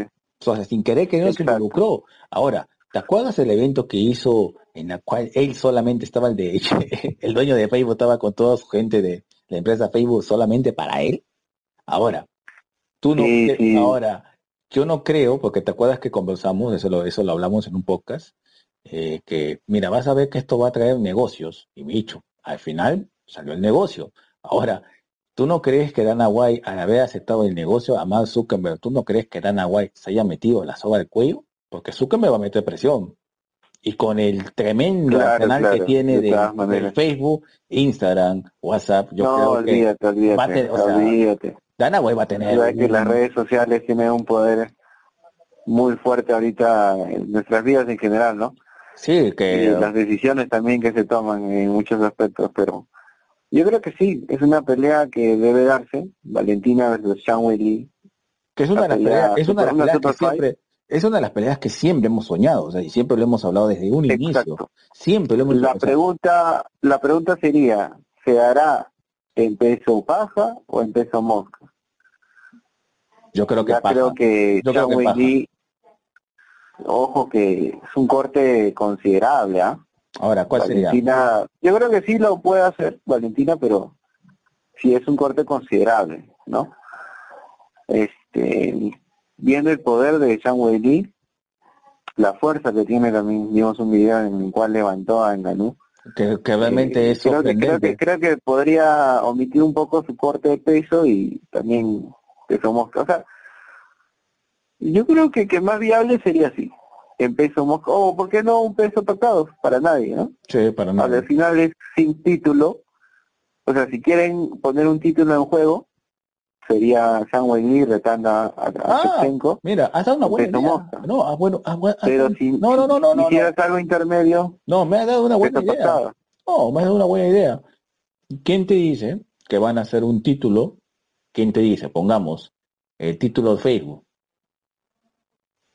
O sea, sin querer queriendo se involucró. Ahora, ¿te acuerdas el evento que hizo en la cual él solamente estaba el de el dueño de Facebook estaba con toda su gente de la empresa Facebook solamente para él. Ahora, tú no ahora yo no creo, porque te acuerdas que conversamos, eso lo, eso lo hablamos en un podcast, eh, que mira, vas a ver que esto va a traer negocios. Y me dicho, al final salió el negocio. Ahora, ¿Tú no crees que Dana White, al haber aceptado el negocio a Mark Zuckerberg, tú no crees que Dana White se haya metido la soga al cuello? Porque Zuckerberg va a meter presión. Y con el tremendo Claro, arsenal que tiene de. Facebook, Instagram, WhatsApp, yo no, creo que olvídate, olvídate, va a tener- o sea, olvídate. Dana White va a tener que las redes sociales tienen un poder muy fuerte ahorita en nuestras vidas en general, ¿no? Sí, Y que las decisiones también que se toman en muchos aspectos, pero yo creo que sí, es una pelea que debe darse, Valentina versus Zhang Weili. que es una pelea peleas, es una una peleas que siempre, es una de las peleas que siempre hemos soñado, o sea, y siempre lo hemos hablado desde un inicio, siempre lo hemos La pregunta, la pregunta sería, ¿se hará en peso paja o en peso mosca? yo creo que ya paja. creo que Yo creo que paja. Ojo que es un corte considerable, ¿ah? Ahora, ¿cuál sería? Valentina, yo creo que sí lo puede hacer Valentina, pero sí es un corte considerable, ¿no? Este, viendo el poder de Zhang Weili, la fuerza que tiene también, vimos un video en el cual levantó a Ngannou. Que, que realmente Eh, es creo que, creo que creo que podría omitir un poco su corte de peso y también peso mosca. O sea, yo creo que que más viable sería así, en peso mosca, o ¿por qué no un peso tocado? Para nadie, ¿no? Sí, para nada. Al final es sin título. O sea, si quieren poner un título en juego, sería Zhang Weili retando a, a, Ah, Shevchenko. Mira, has dado una buena idea. No, ah, bueno, ah, bueno, Pero si, no, no, no, no, no, no, algo intermedio, no, me has dado una buena idea. tocado. No, me has dado una buena idea. ¿Quién te dice que van a hacer un título? ¿Quién te dice? Pongamos el título de Facebook.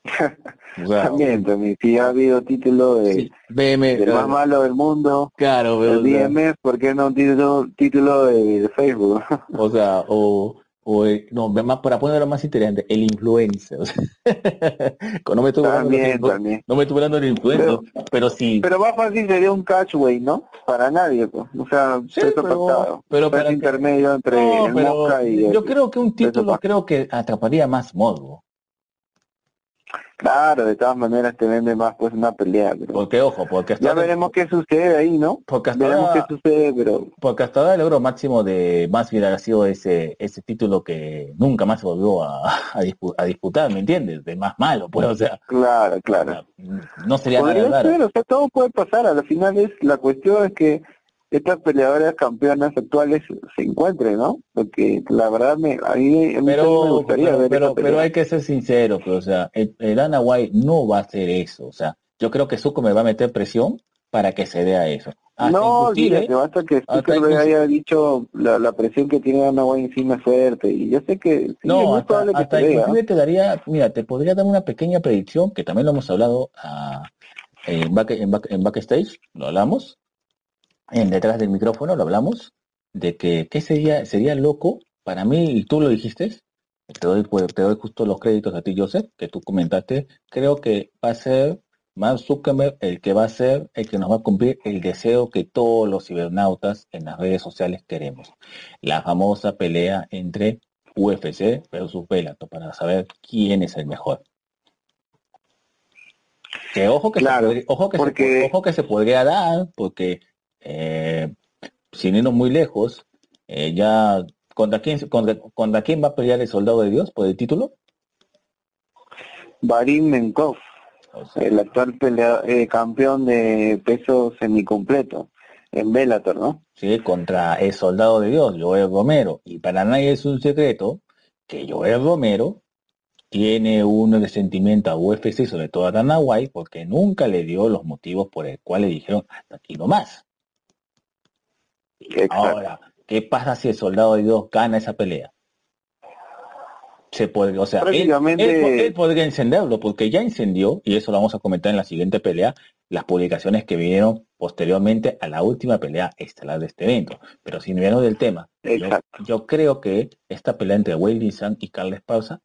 O sea, También, también. Si ha habido título de, sí, BM, del más malo del mundo, claro, pero, el DMS, ¿por qué no un título, título de, de Facebook? O sea, o, o el- no, más, para ponerlo más interesante, el influencer. no me estoy hablando también, influ- también. no me estoy hablando del influencer, pero sí. Pero más fácil sería un catchway, ¿no? Para nadie, pues. O sea, Sí, peso pero- pactado. pero para que- intermedio entre No, el pero Mosca y el... yo creo que un título creo que atraparía más morbo. Claro, de todas maneras te vende más pues una pelea, pero... Porque, ojo, porque hasta Ya ahora- veremos qué sucede ahí, ¿no? porque hasta Veremos ahora- qué sucede, pero... Porque hasta ahora el logro máximo de más ha sido ese, ese título que nunca más se volvió a, a, dispu- a disputar, ¿me entiendes? De más malo, pues, o sea, Claro, claro. no sería nada Podría raro. ser, o sea, todo puede pasar. A la final es la cuestión es que estas peleadoras campeonas actuales se encuentren, ¿no? Porque la verdad me, a mí, a mí también me Pero, gustaría pero, ver pero, pero hay que ser sincero, pues, o sea, el, el White no va a hacer eso, o sea, yo creo que Zuko me va a meter presión para que se dé a eso. Hasta no, olvídate, basta que Zuckerberg haya dicho la, la presión que tiene Ana White encima es fuerte. Y yo sé que sí, es No, muy hasta, probable que hasta vea. inclusive te daría, mira, te podría dar una pequeña predicción, que también lo hemos hablado ah, en, back, en, back- en backstage, lo hablamos, en detrás del micrófono lo hablamos, de que, que sería, sería loco, para mí, y tú lo dijiste, te doy, pues, te doy justo los créditos a ti, Joseph, que tú comentaste, creo que va a ser Mark Zuckerberg el que va a ser el que nos va a cumplir el deseo que todos los cibernautas en las redes sociales queremos. La famosa pelea entre UFC versus Bellator para saber quién es el mejor. Que ojo que Claro, se podría, ojo que porque- se, ojo que se podría dar, porque eh, sin irnos muy lejos, eh, ya contra quién contra, contra quién va a pelear el soldado de Dios por el título. Vadim Menkov, O sea, el actual pelea- eh, campeón de peso semicompleto en Bellator, ¿no? sí, contra el soldado de Dios, Joel Romero. Y para nadie es un secreto que Joel Romero tiene un resentimiento a UFC, sobre todo a Dana White, porque nunca le dio los motivos por el cual le dijeron hasta aquí no más. Exacto. Ahora, ¿qué pasa si el soldado de Dios gana esa pelea? Se puede, o sea, él, Prácticamente- él- él podría encenderlo, porque ya encendió, y eso lo vamos a comentar en la siguiente pelea, las publicaciones que vinieron posteriormente a la última pelea estelar de este evento. Pero sin vernos del tema, yo, creo que esta pelea entre Weili Zhang y Carles Pausa,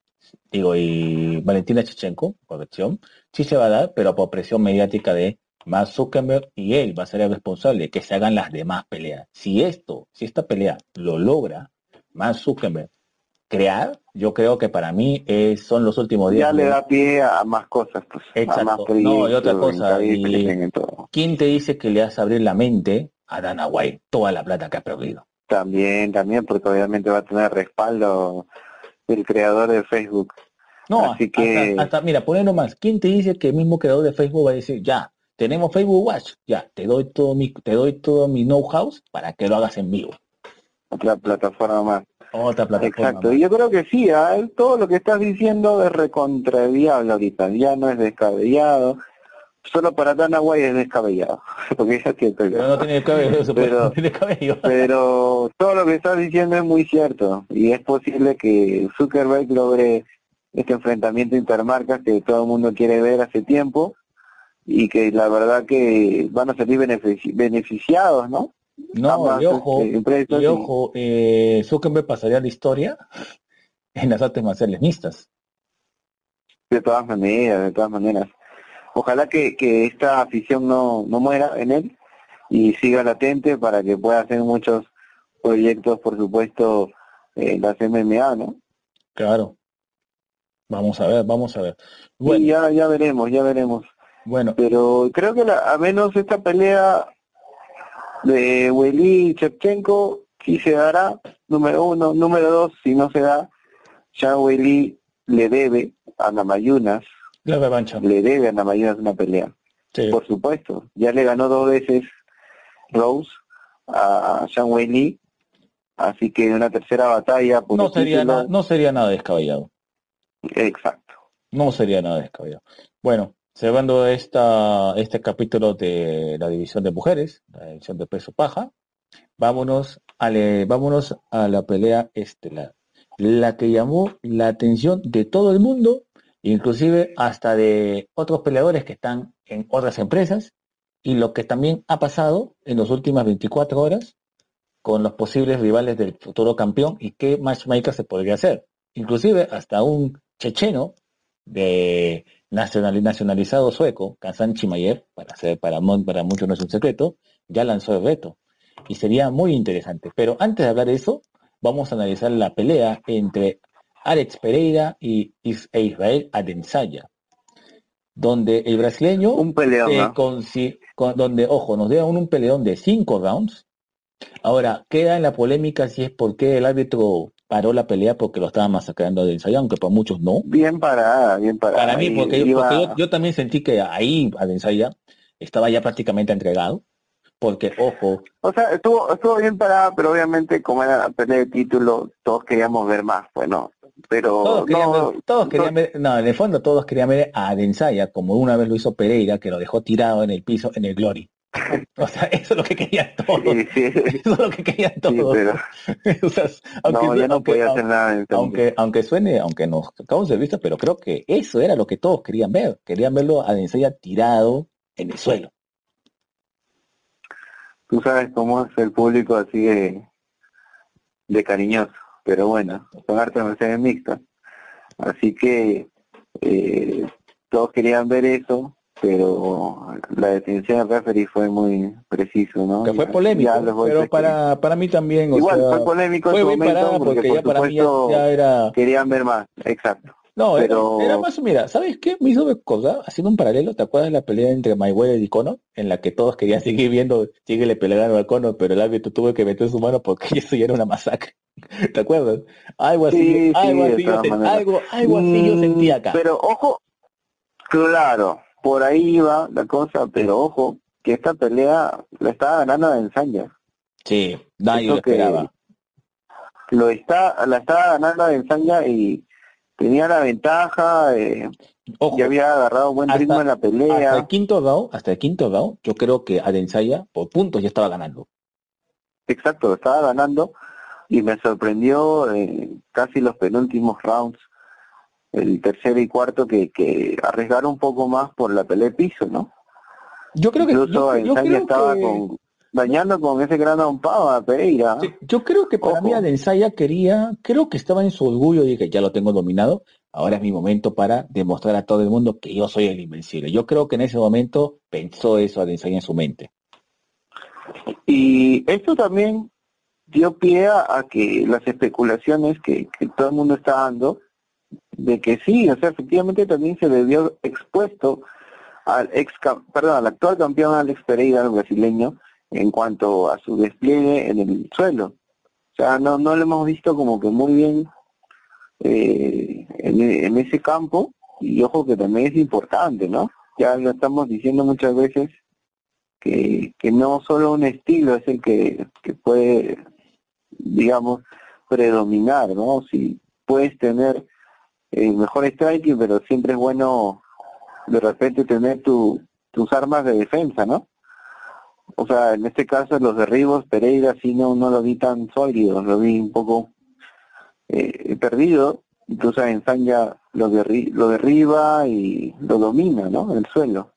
digo, y Valentina Chichenko, corrección, sí se va a dar, pero por presión mediática de Mark Zuckerberg y él va a ser el responsable de que se hagan las demás peleas. Si esto, si esta pelea lo logra Mark Zuckerberg crear, yo creo que para mí eh, son los últimos días. Ya le da pie a más cosas, pues. Exacto. A más No, y otra proyectos, cosa, y-. ¿Quién te dice que le hace abrir la mente a Dana White toda la plata que ha perdido? También, también, porque obviamente va a tener respaldo el creador de Facebook. No, Así hasta- que- hasta, mira, poner nomás, ¿quién te dice que el mismo creador de Facebook va a decir, ya, tenemos Facebook Watch, ya, te doy todo mi, te doy todo mi know-how para que lo hagas en vivo? Otra plataforma más. Otra plataforma. Exacto, más. yo creo que sí, ¿ah? todo lo que estás diciendo es recontradiable ahorita, ya no es descabellado, solo para Dana White es descabellado, porque ya que Pero no tiene cabello, eso, Pero- no tiene cabello. pero todo lo que estás diciendo es muy cierto y es posible que Zuckerberg logre este enfrentamiento intermarcas que todo el mundo quiere ver hace tiempo y que la verdad que van a salir benefici- beneficiados, ¿no? No, ambas, y ojo, este, y y- ojo, eh, Zuckerberg pasaría la historia en las artes marciales mixtas. De todas maneras, de todas maneras. Ojalá que, que esta afición no, no muera en él y siga latente para que pueda hacer muchos proyectos, por supuesto, en las MMA, ¿no? Claro. Vamos a ver, vamos a ver. Y Bueno, ya, ya veremos, ya veremos. Bueno, Pero creo que la, a menos esta pelea de Willy y Chepchenko sí se dará, número uno. Número dos, si no se da, ya Willy le debe a Namayunas, la revancha. le debe a Namayunas una pelea. Sí. Por supuesto, ya le ganó dos veces Rose a Sean Lee, así que una tercera batalla por No sería, no sería nada descabellado. Exacto. No sería nada descabellado. Bueno, cerrando este capítulo de la división de mujeres, la división de peso paja, vámonos a, vámonos a la pelea estelar. La que llamó la atención de todo el mundo, inclusive hasta de otros peleadores que están en otras empresas, y lo que también ha pasado en las últimas 24 horas con los posibles rivales del futuro campeón y qué matchmaker se podría hacer. Inclusive hasta un checheno de nacional, nacionalizado sueco, Kazan Chimaev, para, ser, para, para muchos no es un secreto, ya lanzó el reto. Y sería muy interesante. Pero antes de hablar de eso, vamos a analizar la pelea entre Alex Pereira y e Israel Adensaya, donde el brasileño Un peleón, ¿no? con, con- donde, ojo, nos dieron un peleón de cinco rounds. Ahora, queda en la polémica si es porque el árbitro paró la pelea porque lo estaba masacrando a Adensaya, aunque para muchos no. Bien parada, bien parada. Para mí, porque, yo, iba- porque yo, yo también sentí que ahí Adensaya estaba ya prácticamente entregado, porque, ojo, O sea, estuvo, estuvo bien parada, pero obviamente como era la pelea de título, todos queríamos ver más, bueno, pero todos querían, no, ver, todos querían ver- no, en el fondo todos querían ver a Adensaya, como una vez lo hizo Pereira, que lo dejó tirado en el piso en el Glory. O sea, eso es lo que querían todos. sí, sí, Eso es lo que querían sí, todos. pero O sea, aunque, no, ya no aunque- hacer nada. aunque, aunque suene, aunque nos de vista, pero creo que eso era lo que todos querían ver. Querían verlo a Adensaya tirado en el suelo. Tú sabes cómo es el público así de, de cariñoso, pero bueno, son artes marciales mixtas. Así que eh, todos querían ver eso, pero la detención del referee fue muy preciso, ¿no? Que fue polémico, pero para, para mí también, o Igual sea, fue polémico en fue su bien momento parada porque, porque por ya para mí ya, era... querían ver más, exacto. No, pero- era, más, mira, ¿sabes qué? Me hizo recordar, haciendo un paralelo, ¿te acuerdas de la pelea entre Mayweather y Conor? En la que todos querían seguir viendo, síguele peleando a Conor, pero el árbitro tuvo que meter su mano porque eso ya era una masacre. ¿Te acuerdas? Algo así, Sí, algo, así yo algo, algo así yo Mm, sentí acá. Pero ojo, claro, por ahí va la cosa, pero ojo, que esta pelea la estaba ganando en Sanya. Sí, nadie Eso lo esperaba. Lo está, la estaba ganando en Sanya y tenía la ventaja, eh, Ojo, ya había agarrado buen hasta- ritmo en la hasta el pelea. quinto round, hasta el quinto round, yo creo que Adensaya por puntos ya estaba ganando. Exacto, estaba ganando y me sorprendió eh, casi los penúltimos rounds, el tercero y cuarto, que, que arriesgaron un poco más por la pelea de piso, ¿no? Yo creo que, Incluso yo, yo creo estaba que- con, dañando con ese gran a Pereira. Sí, yo creo que para Ojo. mí Adensaya quería, creo que estaba en su orgullo, dije, ya lo tengo dominado, ahora es mi momento para demostrar a todo el mundo que yo soy el invencible. Yo creo que en ese momento pensó eso Adensaya en su mente. Y esto también dio pie a, a que las especulaciones que, que todo el mundo está dando, de que sí, o sea, efectivamente también se le vio expuesto al ex, perdón, al actual campeón Alex Pereira, el brasileño, en cuanto a su despliegue en el suelo. O sea, no, no lo hemos visto como que muy bien eh, en, en ese campo y ojo que también es importante, ¿no? Ya lo estamos diciendo muchas veces que, que no solo un estilo es el que, que puede, digamos, predominar, ¿no? Si puedes tener el mejor striking, pero siempre es bueno de repente tener tu, tus armas de defensa, ¿no? O sea, en este caso los derribos, Pereira sí no, no lo vi tan sólido, lo vi un poco eh, perdido, incluso en Zanya lo, lo derriba y lo domina, ¿no? El suelo.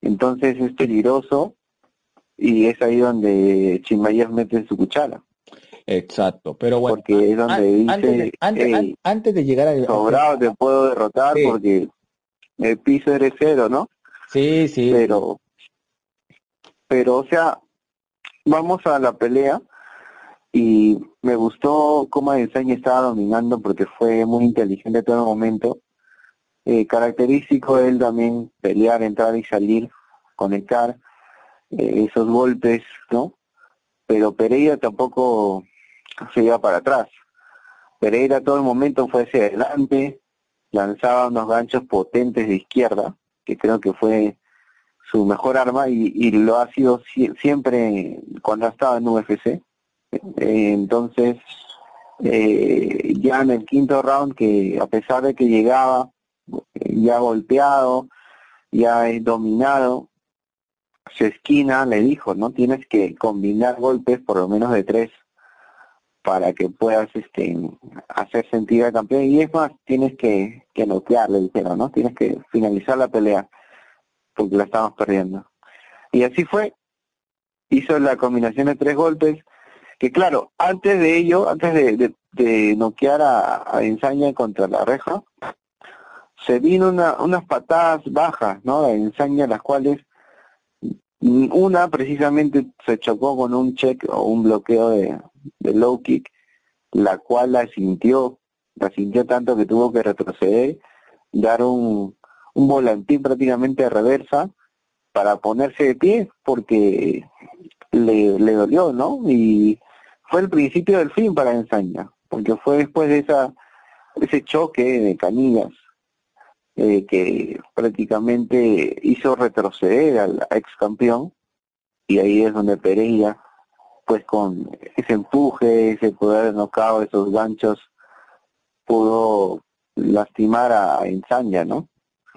Entonces es peligroso y es ahí donde Chimayev mete su cuchara. Exacto, pero bueno. Porque es donde dice, antes de, antes, de llegar al... Sobrado te puedo derrotar porque el piso eres cero, ¿no? Sí, sí. Pero, pero o sea, vamos a la pelea y me gustó cómo Ensaña estaba dominando porque fue muy inteligente todo el momento. Eh, característico él también pelear, entrar y salir, conectar eh, esos golpes, ¿no? Pero Pereira tampoco se iba para atrás. Pereira todo el momento fue hacia adelante, lanzaba unos ganchos potentes de izquierda, que creo que fue su mejor arma y, lo ha sido siempre cuando ha en UFC. Eh, entonces, eh, ya en el quinto round, que a pesar de que llegaba eh, ya golpeado, ya dominado, su esquina le dijo, ¿no? Tienes que combinar golpes por lo menos de tres para que puedas este hacer sentir al campeón. Y es más tienes que, que noquearle dijeron no tienes que finalizar la pelea porque la estamos perdiendo. Y así fue. Hizo la combinación de tres golpes que claro antes de ello antes de, de, noquear a, a Ensaña contra la reja se vino una, unas patadas bajas no de Ensaña las cuales una precisamente se chocó con un check o un bloqueo de, low kick, la cual la sintió, la sintió tanto que tuvo que retroceder, dar un, un volantín prácticamente de reversa para ponerse de pie porque le, le dolió, ¿no? Y fue el principio del fin para Ensaña, porque fue después de esa ese choque de canillas eh, que prácticamente hizo retroceder al ex campeón y ahí es donde Pereira pues con ese empuje, ese poder de nocao, esos ganchos, pudo lastimar a Ensaña, ¿no?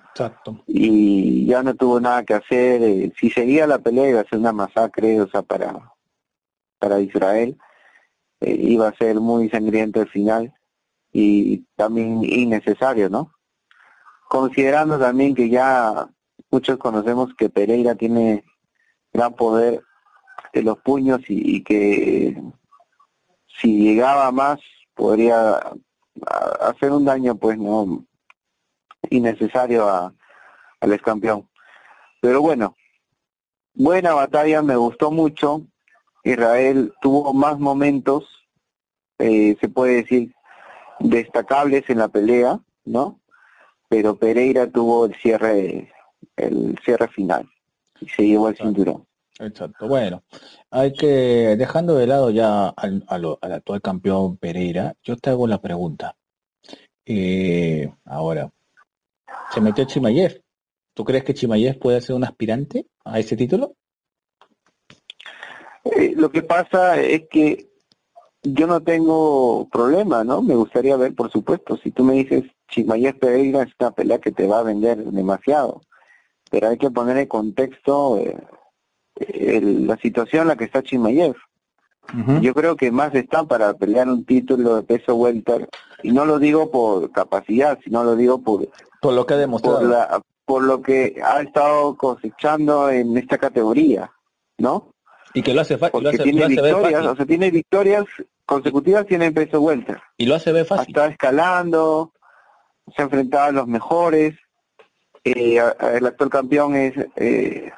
Exacto. Y ya no tuvo nada que hacer. Eh, si seguía la pelea iba a ser una masacre, o sea, para, para Israel. Eh, iba a ser muy sangriento el final y también innecesario, ¿no? Considerando también que ya muchos conocemos que Pereira tiene gran poder de los puños y, que si llegaba más podría hacer un daño pues no innecesario a, al ex campeón. Pero bueno, buena batalla, me gustó mucho. Israel tuvo más momentos, eh, se puede decir, destacables en la pelea, ¿no? Pero Pereira tuvo el cierre, el cierre final y se llevó el cinturón. Exacto. Bueno, hay que, dejando de lado ya al, actual campeón Pereira, yo te hago la pregunta. Eh, ahora, se metió Chimayev. ¿Tú crees que Chimayev puede ser un aspirante a ese título? Eh, lo que pasa es que yo no tengo problema, ¿no? Me gustaría ver, por supuesto, si tú me dices Chimayev Pereira es una pelea que te va a vender demasiado, pero hay que poner en contexto eh, la situación en la que está Chimayev. Yo creo que más está para pelear un título de peso welter y no lo digo por capacidad, sino lo digo por por lo que ha demostrado, por, lo que ha estado cosechando en esta categoría, ¿no? Y que lo hace fácil, tiene victorias, o sea, tiene victorias consecutivas tiene peso welter. Y lo hace ver fácil. Está escalando, se ha enfrentado a los mejores. Eh, el actual campeón es eh,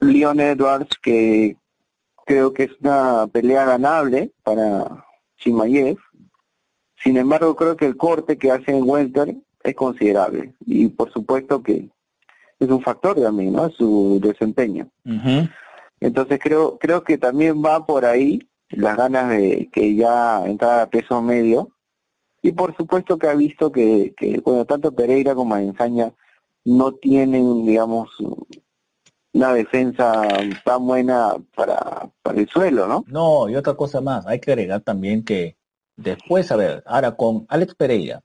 Leon Edwards, que creo que es una pelea ganable para Chimayev. Sin embargo, creo que el corte que hace en Welter es considerable. Y por supuesto que es un factor también, ¿no? Su desempeño. Entonces creo creo que también va por ahí las ganas de que ya entrara a peso medio y por supuesto que ha visto que, que bueno, tanto Pereira como Ensaña no tienen, digamos, una defensa tan buena para, el suelo, ¿no? No, y otra cosa más, hay que agregar también que después, a ver, ahora con Alex Pereira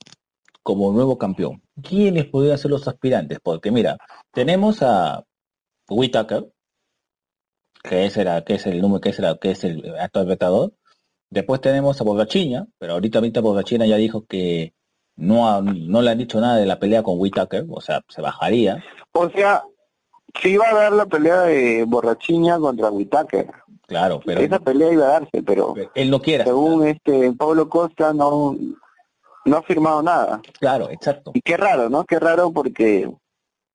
como nuevo campeón, ¿quiénes podrían ser los aspirantes? Porque mira, tenemos a Whitaker, que es el, que es el número, que es el, que es el actual vetador. Después tenemos a Borrachina, pero ahorita ahorita Borrachina ya dijo que no, ha- no le han dicho nada de la pelea con Whitaker, o sea, se bajaría. O sea, si iba a dar la pelea de Borrachiña contra Whitaker. Claro, pero Esa pelea iba a darse, pero él no quiere. según este Pablo Costa no, no ha firmado nada. Claro, exacto. Y qué raro, ¿no? Qué raro porque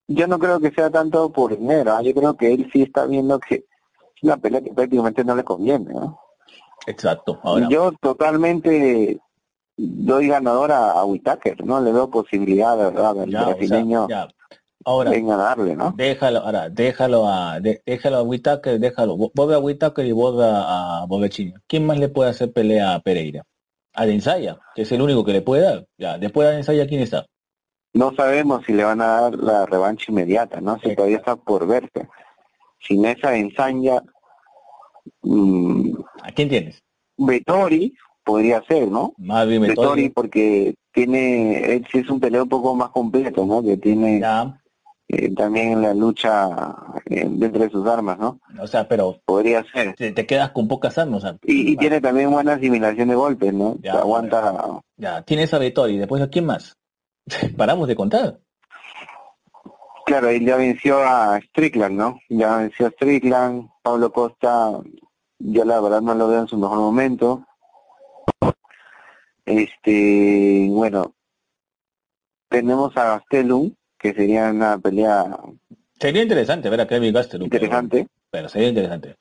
yo no creo que sea tanto por dinero. ¿ah? Yo creo que él sí está viendo que es una pelea que prácticamente no le conviene, ¿no? Exacto. Ahora, Yo totalmente doy ganador a, a Whitaker, ¿no? Le veo posibilidad, verdad, al ya, o sea, brasileño ya. Ahora, venga a darle, ¿no? déjalo, ahora, déjalo a, de- déjalo a Whitaker, déjalo, vuelve a Whitaker y vuelve a, a Bobechini. ¿Quién más le puede hacer pelea a Pereira? A Densaya, que es el único que le puede dar. Ya, después de Densaya, ¿quién está? No sabemos si le van a dar la revancha inmediata, ¿no? Si Exacto. todavía está por verse. Sin esa ensaña, mm, ¿A quién tienes? Vettori podría ser, ¿no? Marvin Vettori Vettori. porque tiene, es un peleo un poco más completo, ¿no? Que tiene Ya, eh, también la lucha eh, dentro de sus armas, ¿no? o sea, pero Podría ser. te, te quedas con pocas armas. o sea, Y, y tiene también buena asimilación de golpes, ¿no? Ya, Aguanta. Ya, tienes a Vettori, después a quién más? Paramos de contar. Claro, él ya venció a Strickland, ¿no? Ya venció a Strickland. Pablo Costa, yo la verdad no lo veo en su mejor momento. Este, bueno, tenemos a Gastelum, que sería una pelea Sería interesante ver a Kevin Gastelum. interesante. Pero, sería interesante.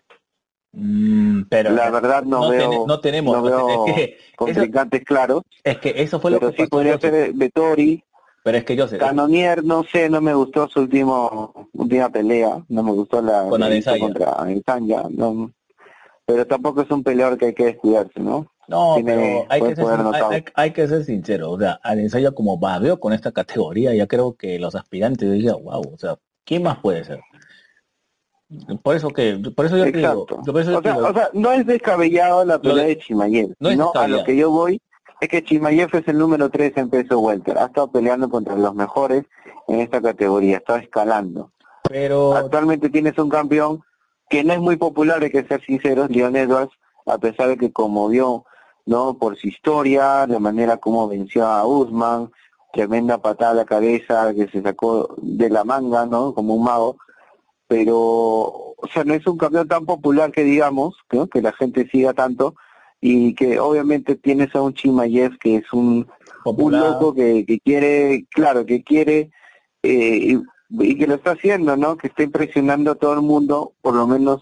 Mm, pero La verdad no, veo, ten- no tenemos, no veo es, que, eso, contrincantes claros, es que eso fue lo pero que sí pasó podría ser Vettori. Pero es que yo sé, Canonier, no sé, no me gustó su último última pelea, no me gustó la Con Adesanya. contra Adesanya, no, pero tampoco es un peleador que hay que descuidarse, ¿no? no, tiene pero hay que, ser, hay, hay- hay que ser sincero, o sea, al ensayo como babeo con esta categoría, ya creo que los aspirantes digan, wow, o sea, ¿quién más puede ser? Por eso que, por eso yo te digo, Exacto. yo por eso yo O te sea, digo, o sea, no es descabellado la pelea de- de Chimayev, no es sino a lo que yo voy es que Chimayev es el número 3 en peso welter, ha estado peleando contra los mejores en esta categoría, está escalando. pero Actualmente tienes un campeón que no es muy popular, hay que ser sinceros, Leon Edwards, a pesar de que conmovió, ¿no? Por su historia, la manera como venció a Usman, tremenda patada a la cabeza que se sacó de la manga, ¿no? Como un mago, pero, o sea, no es un campeón tan popular que digamos, ¿no? Que la gente siga tanto, y que obviamente tienes a un Chimayev que es un un loco que, que quiere, claro, que quiere eh, y, y que lo está haciendo, ¿no? Que está impresionando a todo el mundo, por lo menos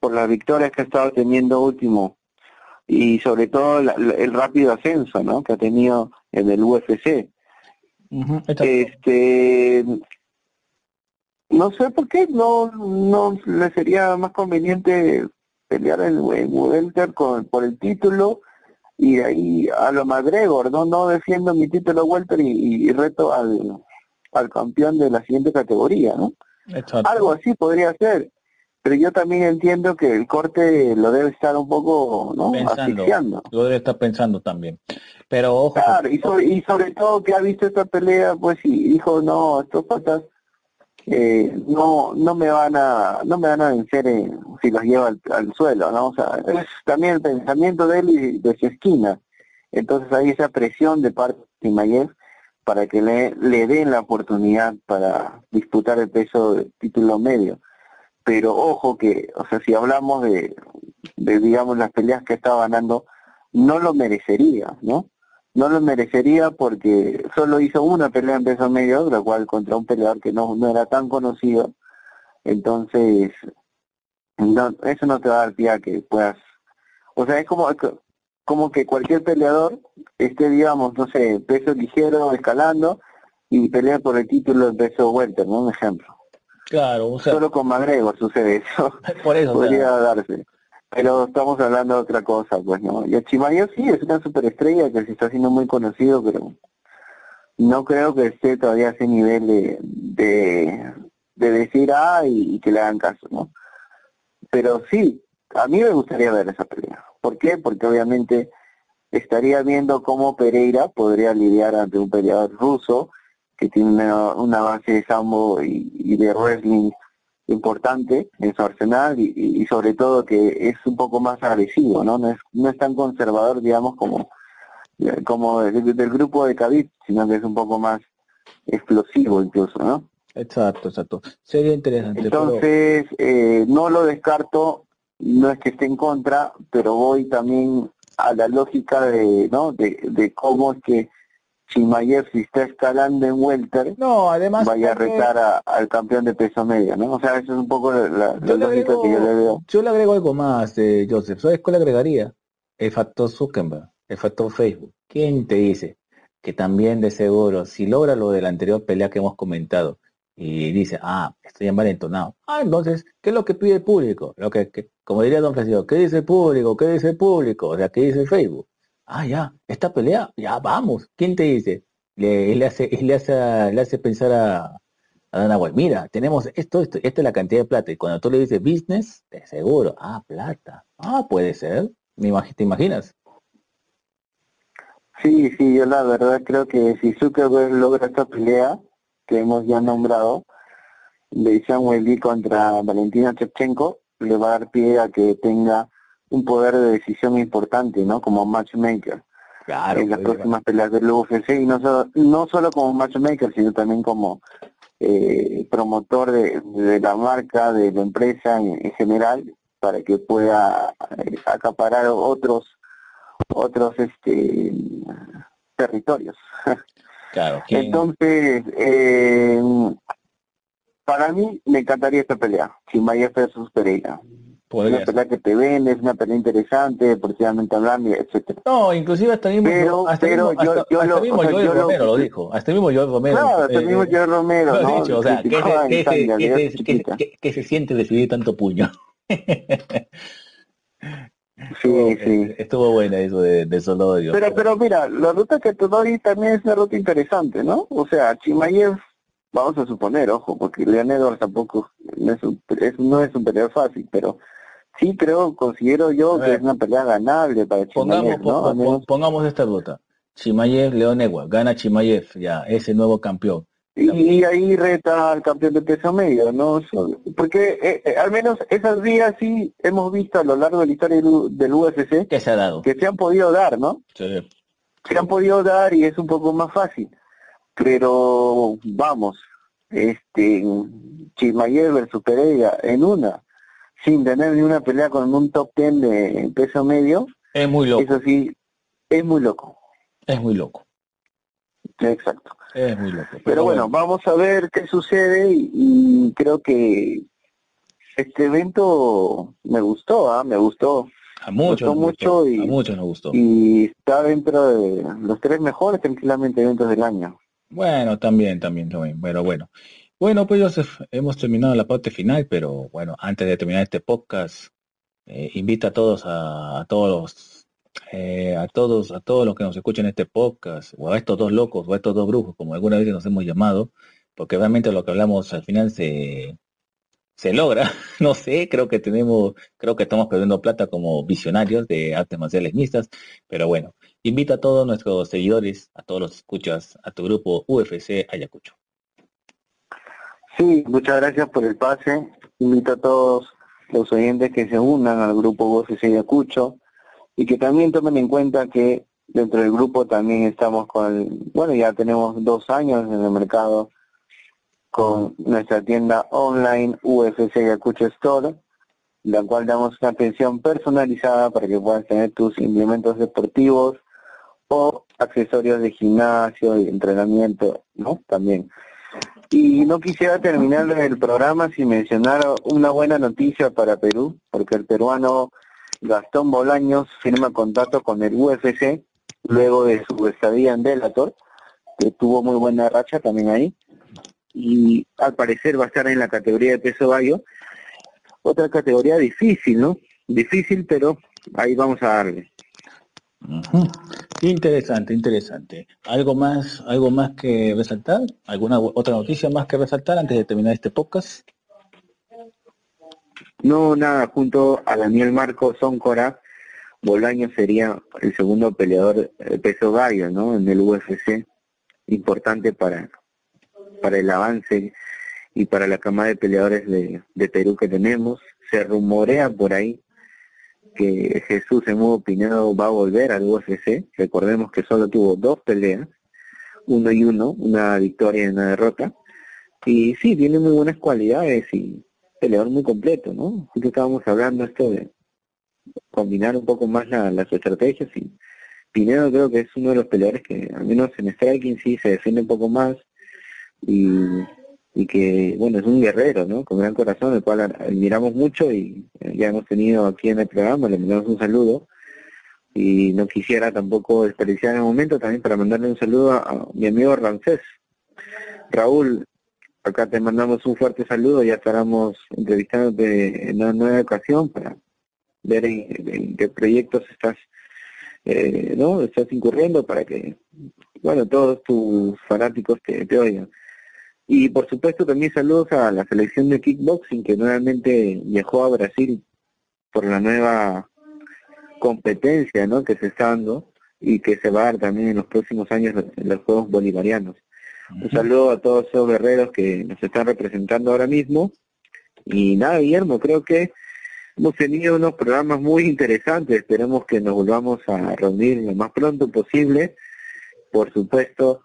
por las victorias que ha estado teniendo último y sobre todo la- la- el rápido ascenso, ¿no? Que ha tenido en el UFC. Este, no sé por qué no no le sería más conveniente pelear en, en welter con por el título y de ahí a lo McGregor, no no defiendo mi título welter y, y reto al al campeón de la siguiente categoría, ¿no? exacto. Algo así podría ser, pero yo también entiendo que el corte lo debe estar un poco, ¿no? Pensando. Asfixiando. Yo debe estar pensando también. Pero ojo, Claro, y sobre, y sobre todo que ha visto esta pelea, pues y dijo, no, estos patas eh, no no me van a no me van a vencer en- si los lleva al, al suelo, ¿no? O sea, es también el pensamiento de él y de su esquina. Entonces hay esa presión de parte de Mayev para que le, le den la oportunidad para disputar el peso del título medio. Pero ojo que, o sea, si hablamos de, de digamos, las peleas que estaba ganando, no lo merecería, ¿no? No lo merecería porque solo hizo una pelea en peso medio, la cual contra un peleador que no, no era tan conocido. Entonces, no, eso no te va a dar pie a que puedas... O sea, es como, como que cualquier peleador esté, digamos, no sé, peso ligero, escalando, y pelea por el título en peso welter, ¿no? Un ejemplo. Claro, o sea, Solo con McGregor sucede eso. por eso, o sea, Podría darse. Pero estamos hablando de otra cosa, pues, ¿no? Y Chimayev sí es una superestrella que se está haciendo muy conocido, pero no creo que esté todavía a ese nivel de, de, de decir ah y, que le hagan caso, ¿no? Pero sí, a mí me gustaría ver esa pelea. ¿Por qué? Porque obviamente estaría viendo cómo Pereira podría lidiar ante un peleador ruso que tiene una, una base de sambo y de wrestling importante en su arsenal y, y- sobre todo que es un poco más agresivo, ¿no? No es, no es tan conservador, digamos, como, como del, del grupo de Khabib, sino que es un poco más explosivo incluso, ¿no? exacto, exacto. Sería interesante, pero Entonces, eh, no lo descarto, no es que esté en contra, pero voy también a la lógica de, ¿no? De, de cómo es que Chimayev, si está escalando en welter, no, además vaya a retar a- al campeón de peso medio, ¿no? O sea, eso es un poco la, la- la Yo le, lógica agrego, que yo le veo. yo le agrego algo más, eh, Joseph. ¿Sabes cuál le agregaría? El factor Zuckerberg, el factor Facebook. ¿Quién te dice que también de seguro, si logra lo de la anterior pelea que hemos comentado y dice, ah, estoy envalentonado. Ah, entonces, ¿qué es lo que pide el público? Lo que, que- como diría Don Francisco, ¿qué dice el público? ¿Qué dice el público? O sea, ¿qué dice el Facebook? Ah, ya, esta pelea, ya vamos. ¿Quién te dice? Le, hace, le hace, le hace pensar a, a Dana White, mira, tenemos esto, esto, esta es la cantidad de plata. Y cuando tú le dices business, de seguro, ah, plata. Ah, puede ser. ¿Te imaginas? Sí, sí, yo la verdad creo que si Zuckerberg logra esta pelea que hemos ya nombrado, de Samuel Lee contra Valentina Shevchenko, le va a dar pie a que tenga un poder de decisión importante, ¿no? Como matchmaker. Claro. en las pues, próximas peleas del UFC y no solo, no solo como matchmaker sino también como eh, promotor de, de la marca de la empresa en, en general para que pueda eh, acaparar otros otros este territorios Claro. ¿quién- entonces eh, para mí me encantaría esta pelea Chimaev versus Pereira podría una pelea que te vende es una pelea interesante deportivamente hablando etcétera No, inclusive hasta mismo, Pero- hasta pero mismo, yo- hasta- yo hasta lo- mismo o sea, Joel yo lo- Romero lo dijo. Hasta mismo Joel Romero. Claro, hasta eh, mismo eh, Joe Romero, lo ¿no? dicho, o sea, ¿qué Criticaba se, qué se- de se- qué- qué se siente recibir tanto puño? Sí, Estuvo- sí. Estuvo buena eso de, de Solorio. Pero, pero mira, la ruta que te doy también es una ruta interesante, ¿no? O sea, Chimaev, vamos a suponer, ojo, porque Leon Edwards tampoco no es un, es, no es un peleador fácil, pero sí creo, considero yo que es una pelea ganable para Pongamos, Chimaev, ¿no? po- Al po- menos- pongamos esta ruta. Chimayev, León Egua, gana Chimayev, ya, ese nuevo campeón. y, y ahí reta al campeón de peso medio, ¿no? Porque eh, eh, al menos esas vías sí hemos visto a lo largo de la historia del, UFC ¿Qué se ha dado? que se han podido dar, ¿no? Sí. se han podido dar y es un poco más fácil. Pero vamos, este Chimayev versus Pereira en una, sin tener ni una pelea con un top ten de peso medio, Es muy loco, eso sí, es muy loco. es muy loco, Exacto. es muy loco. Pero bueno, vamos a ver qué sucede y, y creo que este evento me gustó, ¿ah? me gustó a muchos, gustó mucho gustó, y- a muchos nos gustó. y está dentro de los tres mejores tranquilamente eventos del año. Bueno, también, también, también. Bueno, bueno. Bueno, pues Joseph, hemos terminado la parte final, pero bueno, antes de terminar este podcast, eh, invita a todos a, todos los, eh, a todos, a todos los que nos escuchan este podcast, o a estos dos locos, o a estos dos brujos, como algunas veces nos hemos llamado, porque realmente lo que hablamos al final se, se logra. No sé, creo que tenemos, creo que estamos perdiendo plata como visionarios de artes marciales mixtas, pero bueno, invita a todos nuestros seguidores, a todos los escuchas, a tu grupo UFC Ayacucho. Sí, muchas gracias por el pase. Invito a todos los oyentes que se unan al grupo Voces Ayacucho y que también tomen en cuenta que dentro del grupo también estamos con, bueno, ya tenemos dos años en el mercado con nuestra tienda online UFC Ayacucho Store, la cual damos una atención personalizada para que puedas tener tus implementos deportivos o accesorios de gimnasio y entrenamiento, ¿no? También. Y no quisiera terminar el programa sin mencionar una buena noticia para Perú, porque el peruano Gastón Bolaños firma contrato con el UFC luego de su estadía en Bellator, que tuvo muy buena racha también ahí. y al parecer va a estar en la categoría de peso gallo. Otra categoría difícil, ¿no? Difícil, pero ahí vamos a darle. Interesante, interesante. ¿Algo más, algo más que resaltar? ¿Alguna otra noticia más que resaltar antes de terminar este podcast? No, nada, junto a Daniel Marco Zóncora, Bolaño sería el segundo peleador peso gallo, ¿no? En el UFC, importante para, para el avance y para la camada de peleadores de, de Perú que tenemos. Se rumorea por ahí que Jesús Emudo Pinedo va a volver al UFC. Recordemos que solo tuvo dos peleas, uno y uno, una victoria y una derrota. Y sí, tiene muy buenas cualidades y peleador muy completo, ¿no? Justo estábamos hablando esto de combinar un poco más la- las estrategias y Pinedo creo que es uno de los peleadores que al menos en striking sí se defiende un poco más y, y que bueno es un guerrero, ¿no? Con gran corazón, el cual admiramos mucho y eh, ya hemos tenido aquí en el programa, le mandamos un saludo y no quisiera tampoco desperdiciar el momento también para mandarle un saludo a, mi amigo Ramsés. Raúl, acá te mandamos un fuerte saludo, ya estaremos entrevistándote en una nueva ocasión para ver en, en qué proyectos estás eh, no estás incurriendo para que bueno todos tus fanáticos te, te oigan y por supuesto también saludos a la selección de kickboxing que nuevamente viajó a Brasil por la nueva competencia ¿no? que se está dando y que se va a dar también en los próximos años en los Juegos Bolivarianos. Un saludo a todos esos guerreros que nos están representando ahora mismo. Y nada, Guillermo, creo que hemos tenido unos programas muy interesantes. Esperemos que nos volvamos a reunir lo más pronto posible, por supuesto,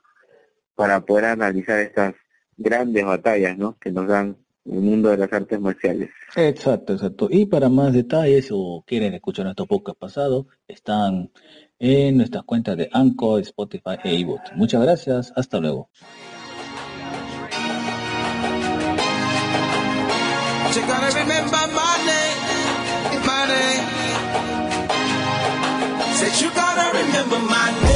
para poder analizar estas grandes batallas ¿no? que nos dan el mundo de las artes marciales. Exacto, exacto. Y para más detalles o quieren escuchar nuestro podcast pasado, están en nuestras cuentas de Anchor, Spotify e iVoox. Muchas gracias, hasta luego. You gotta remember my name.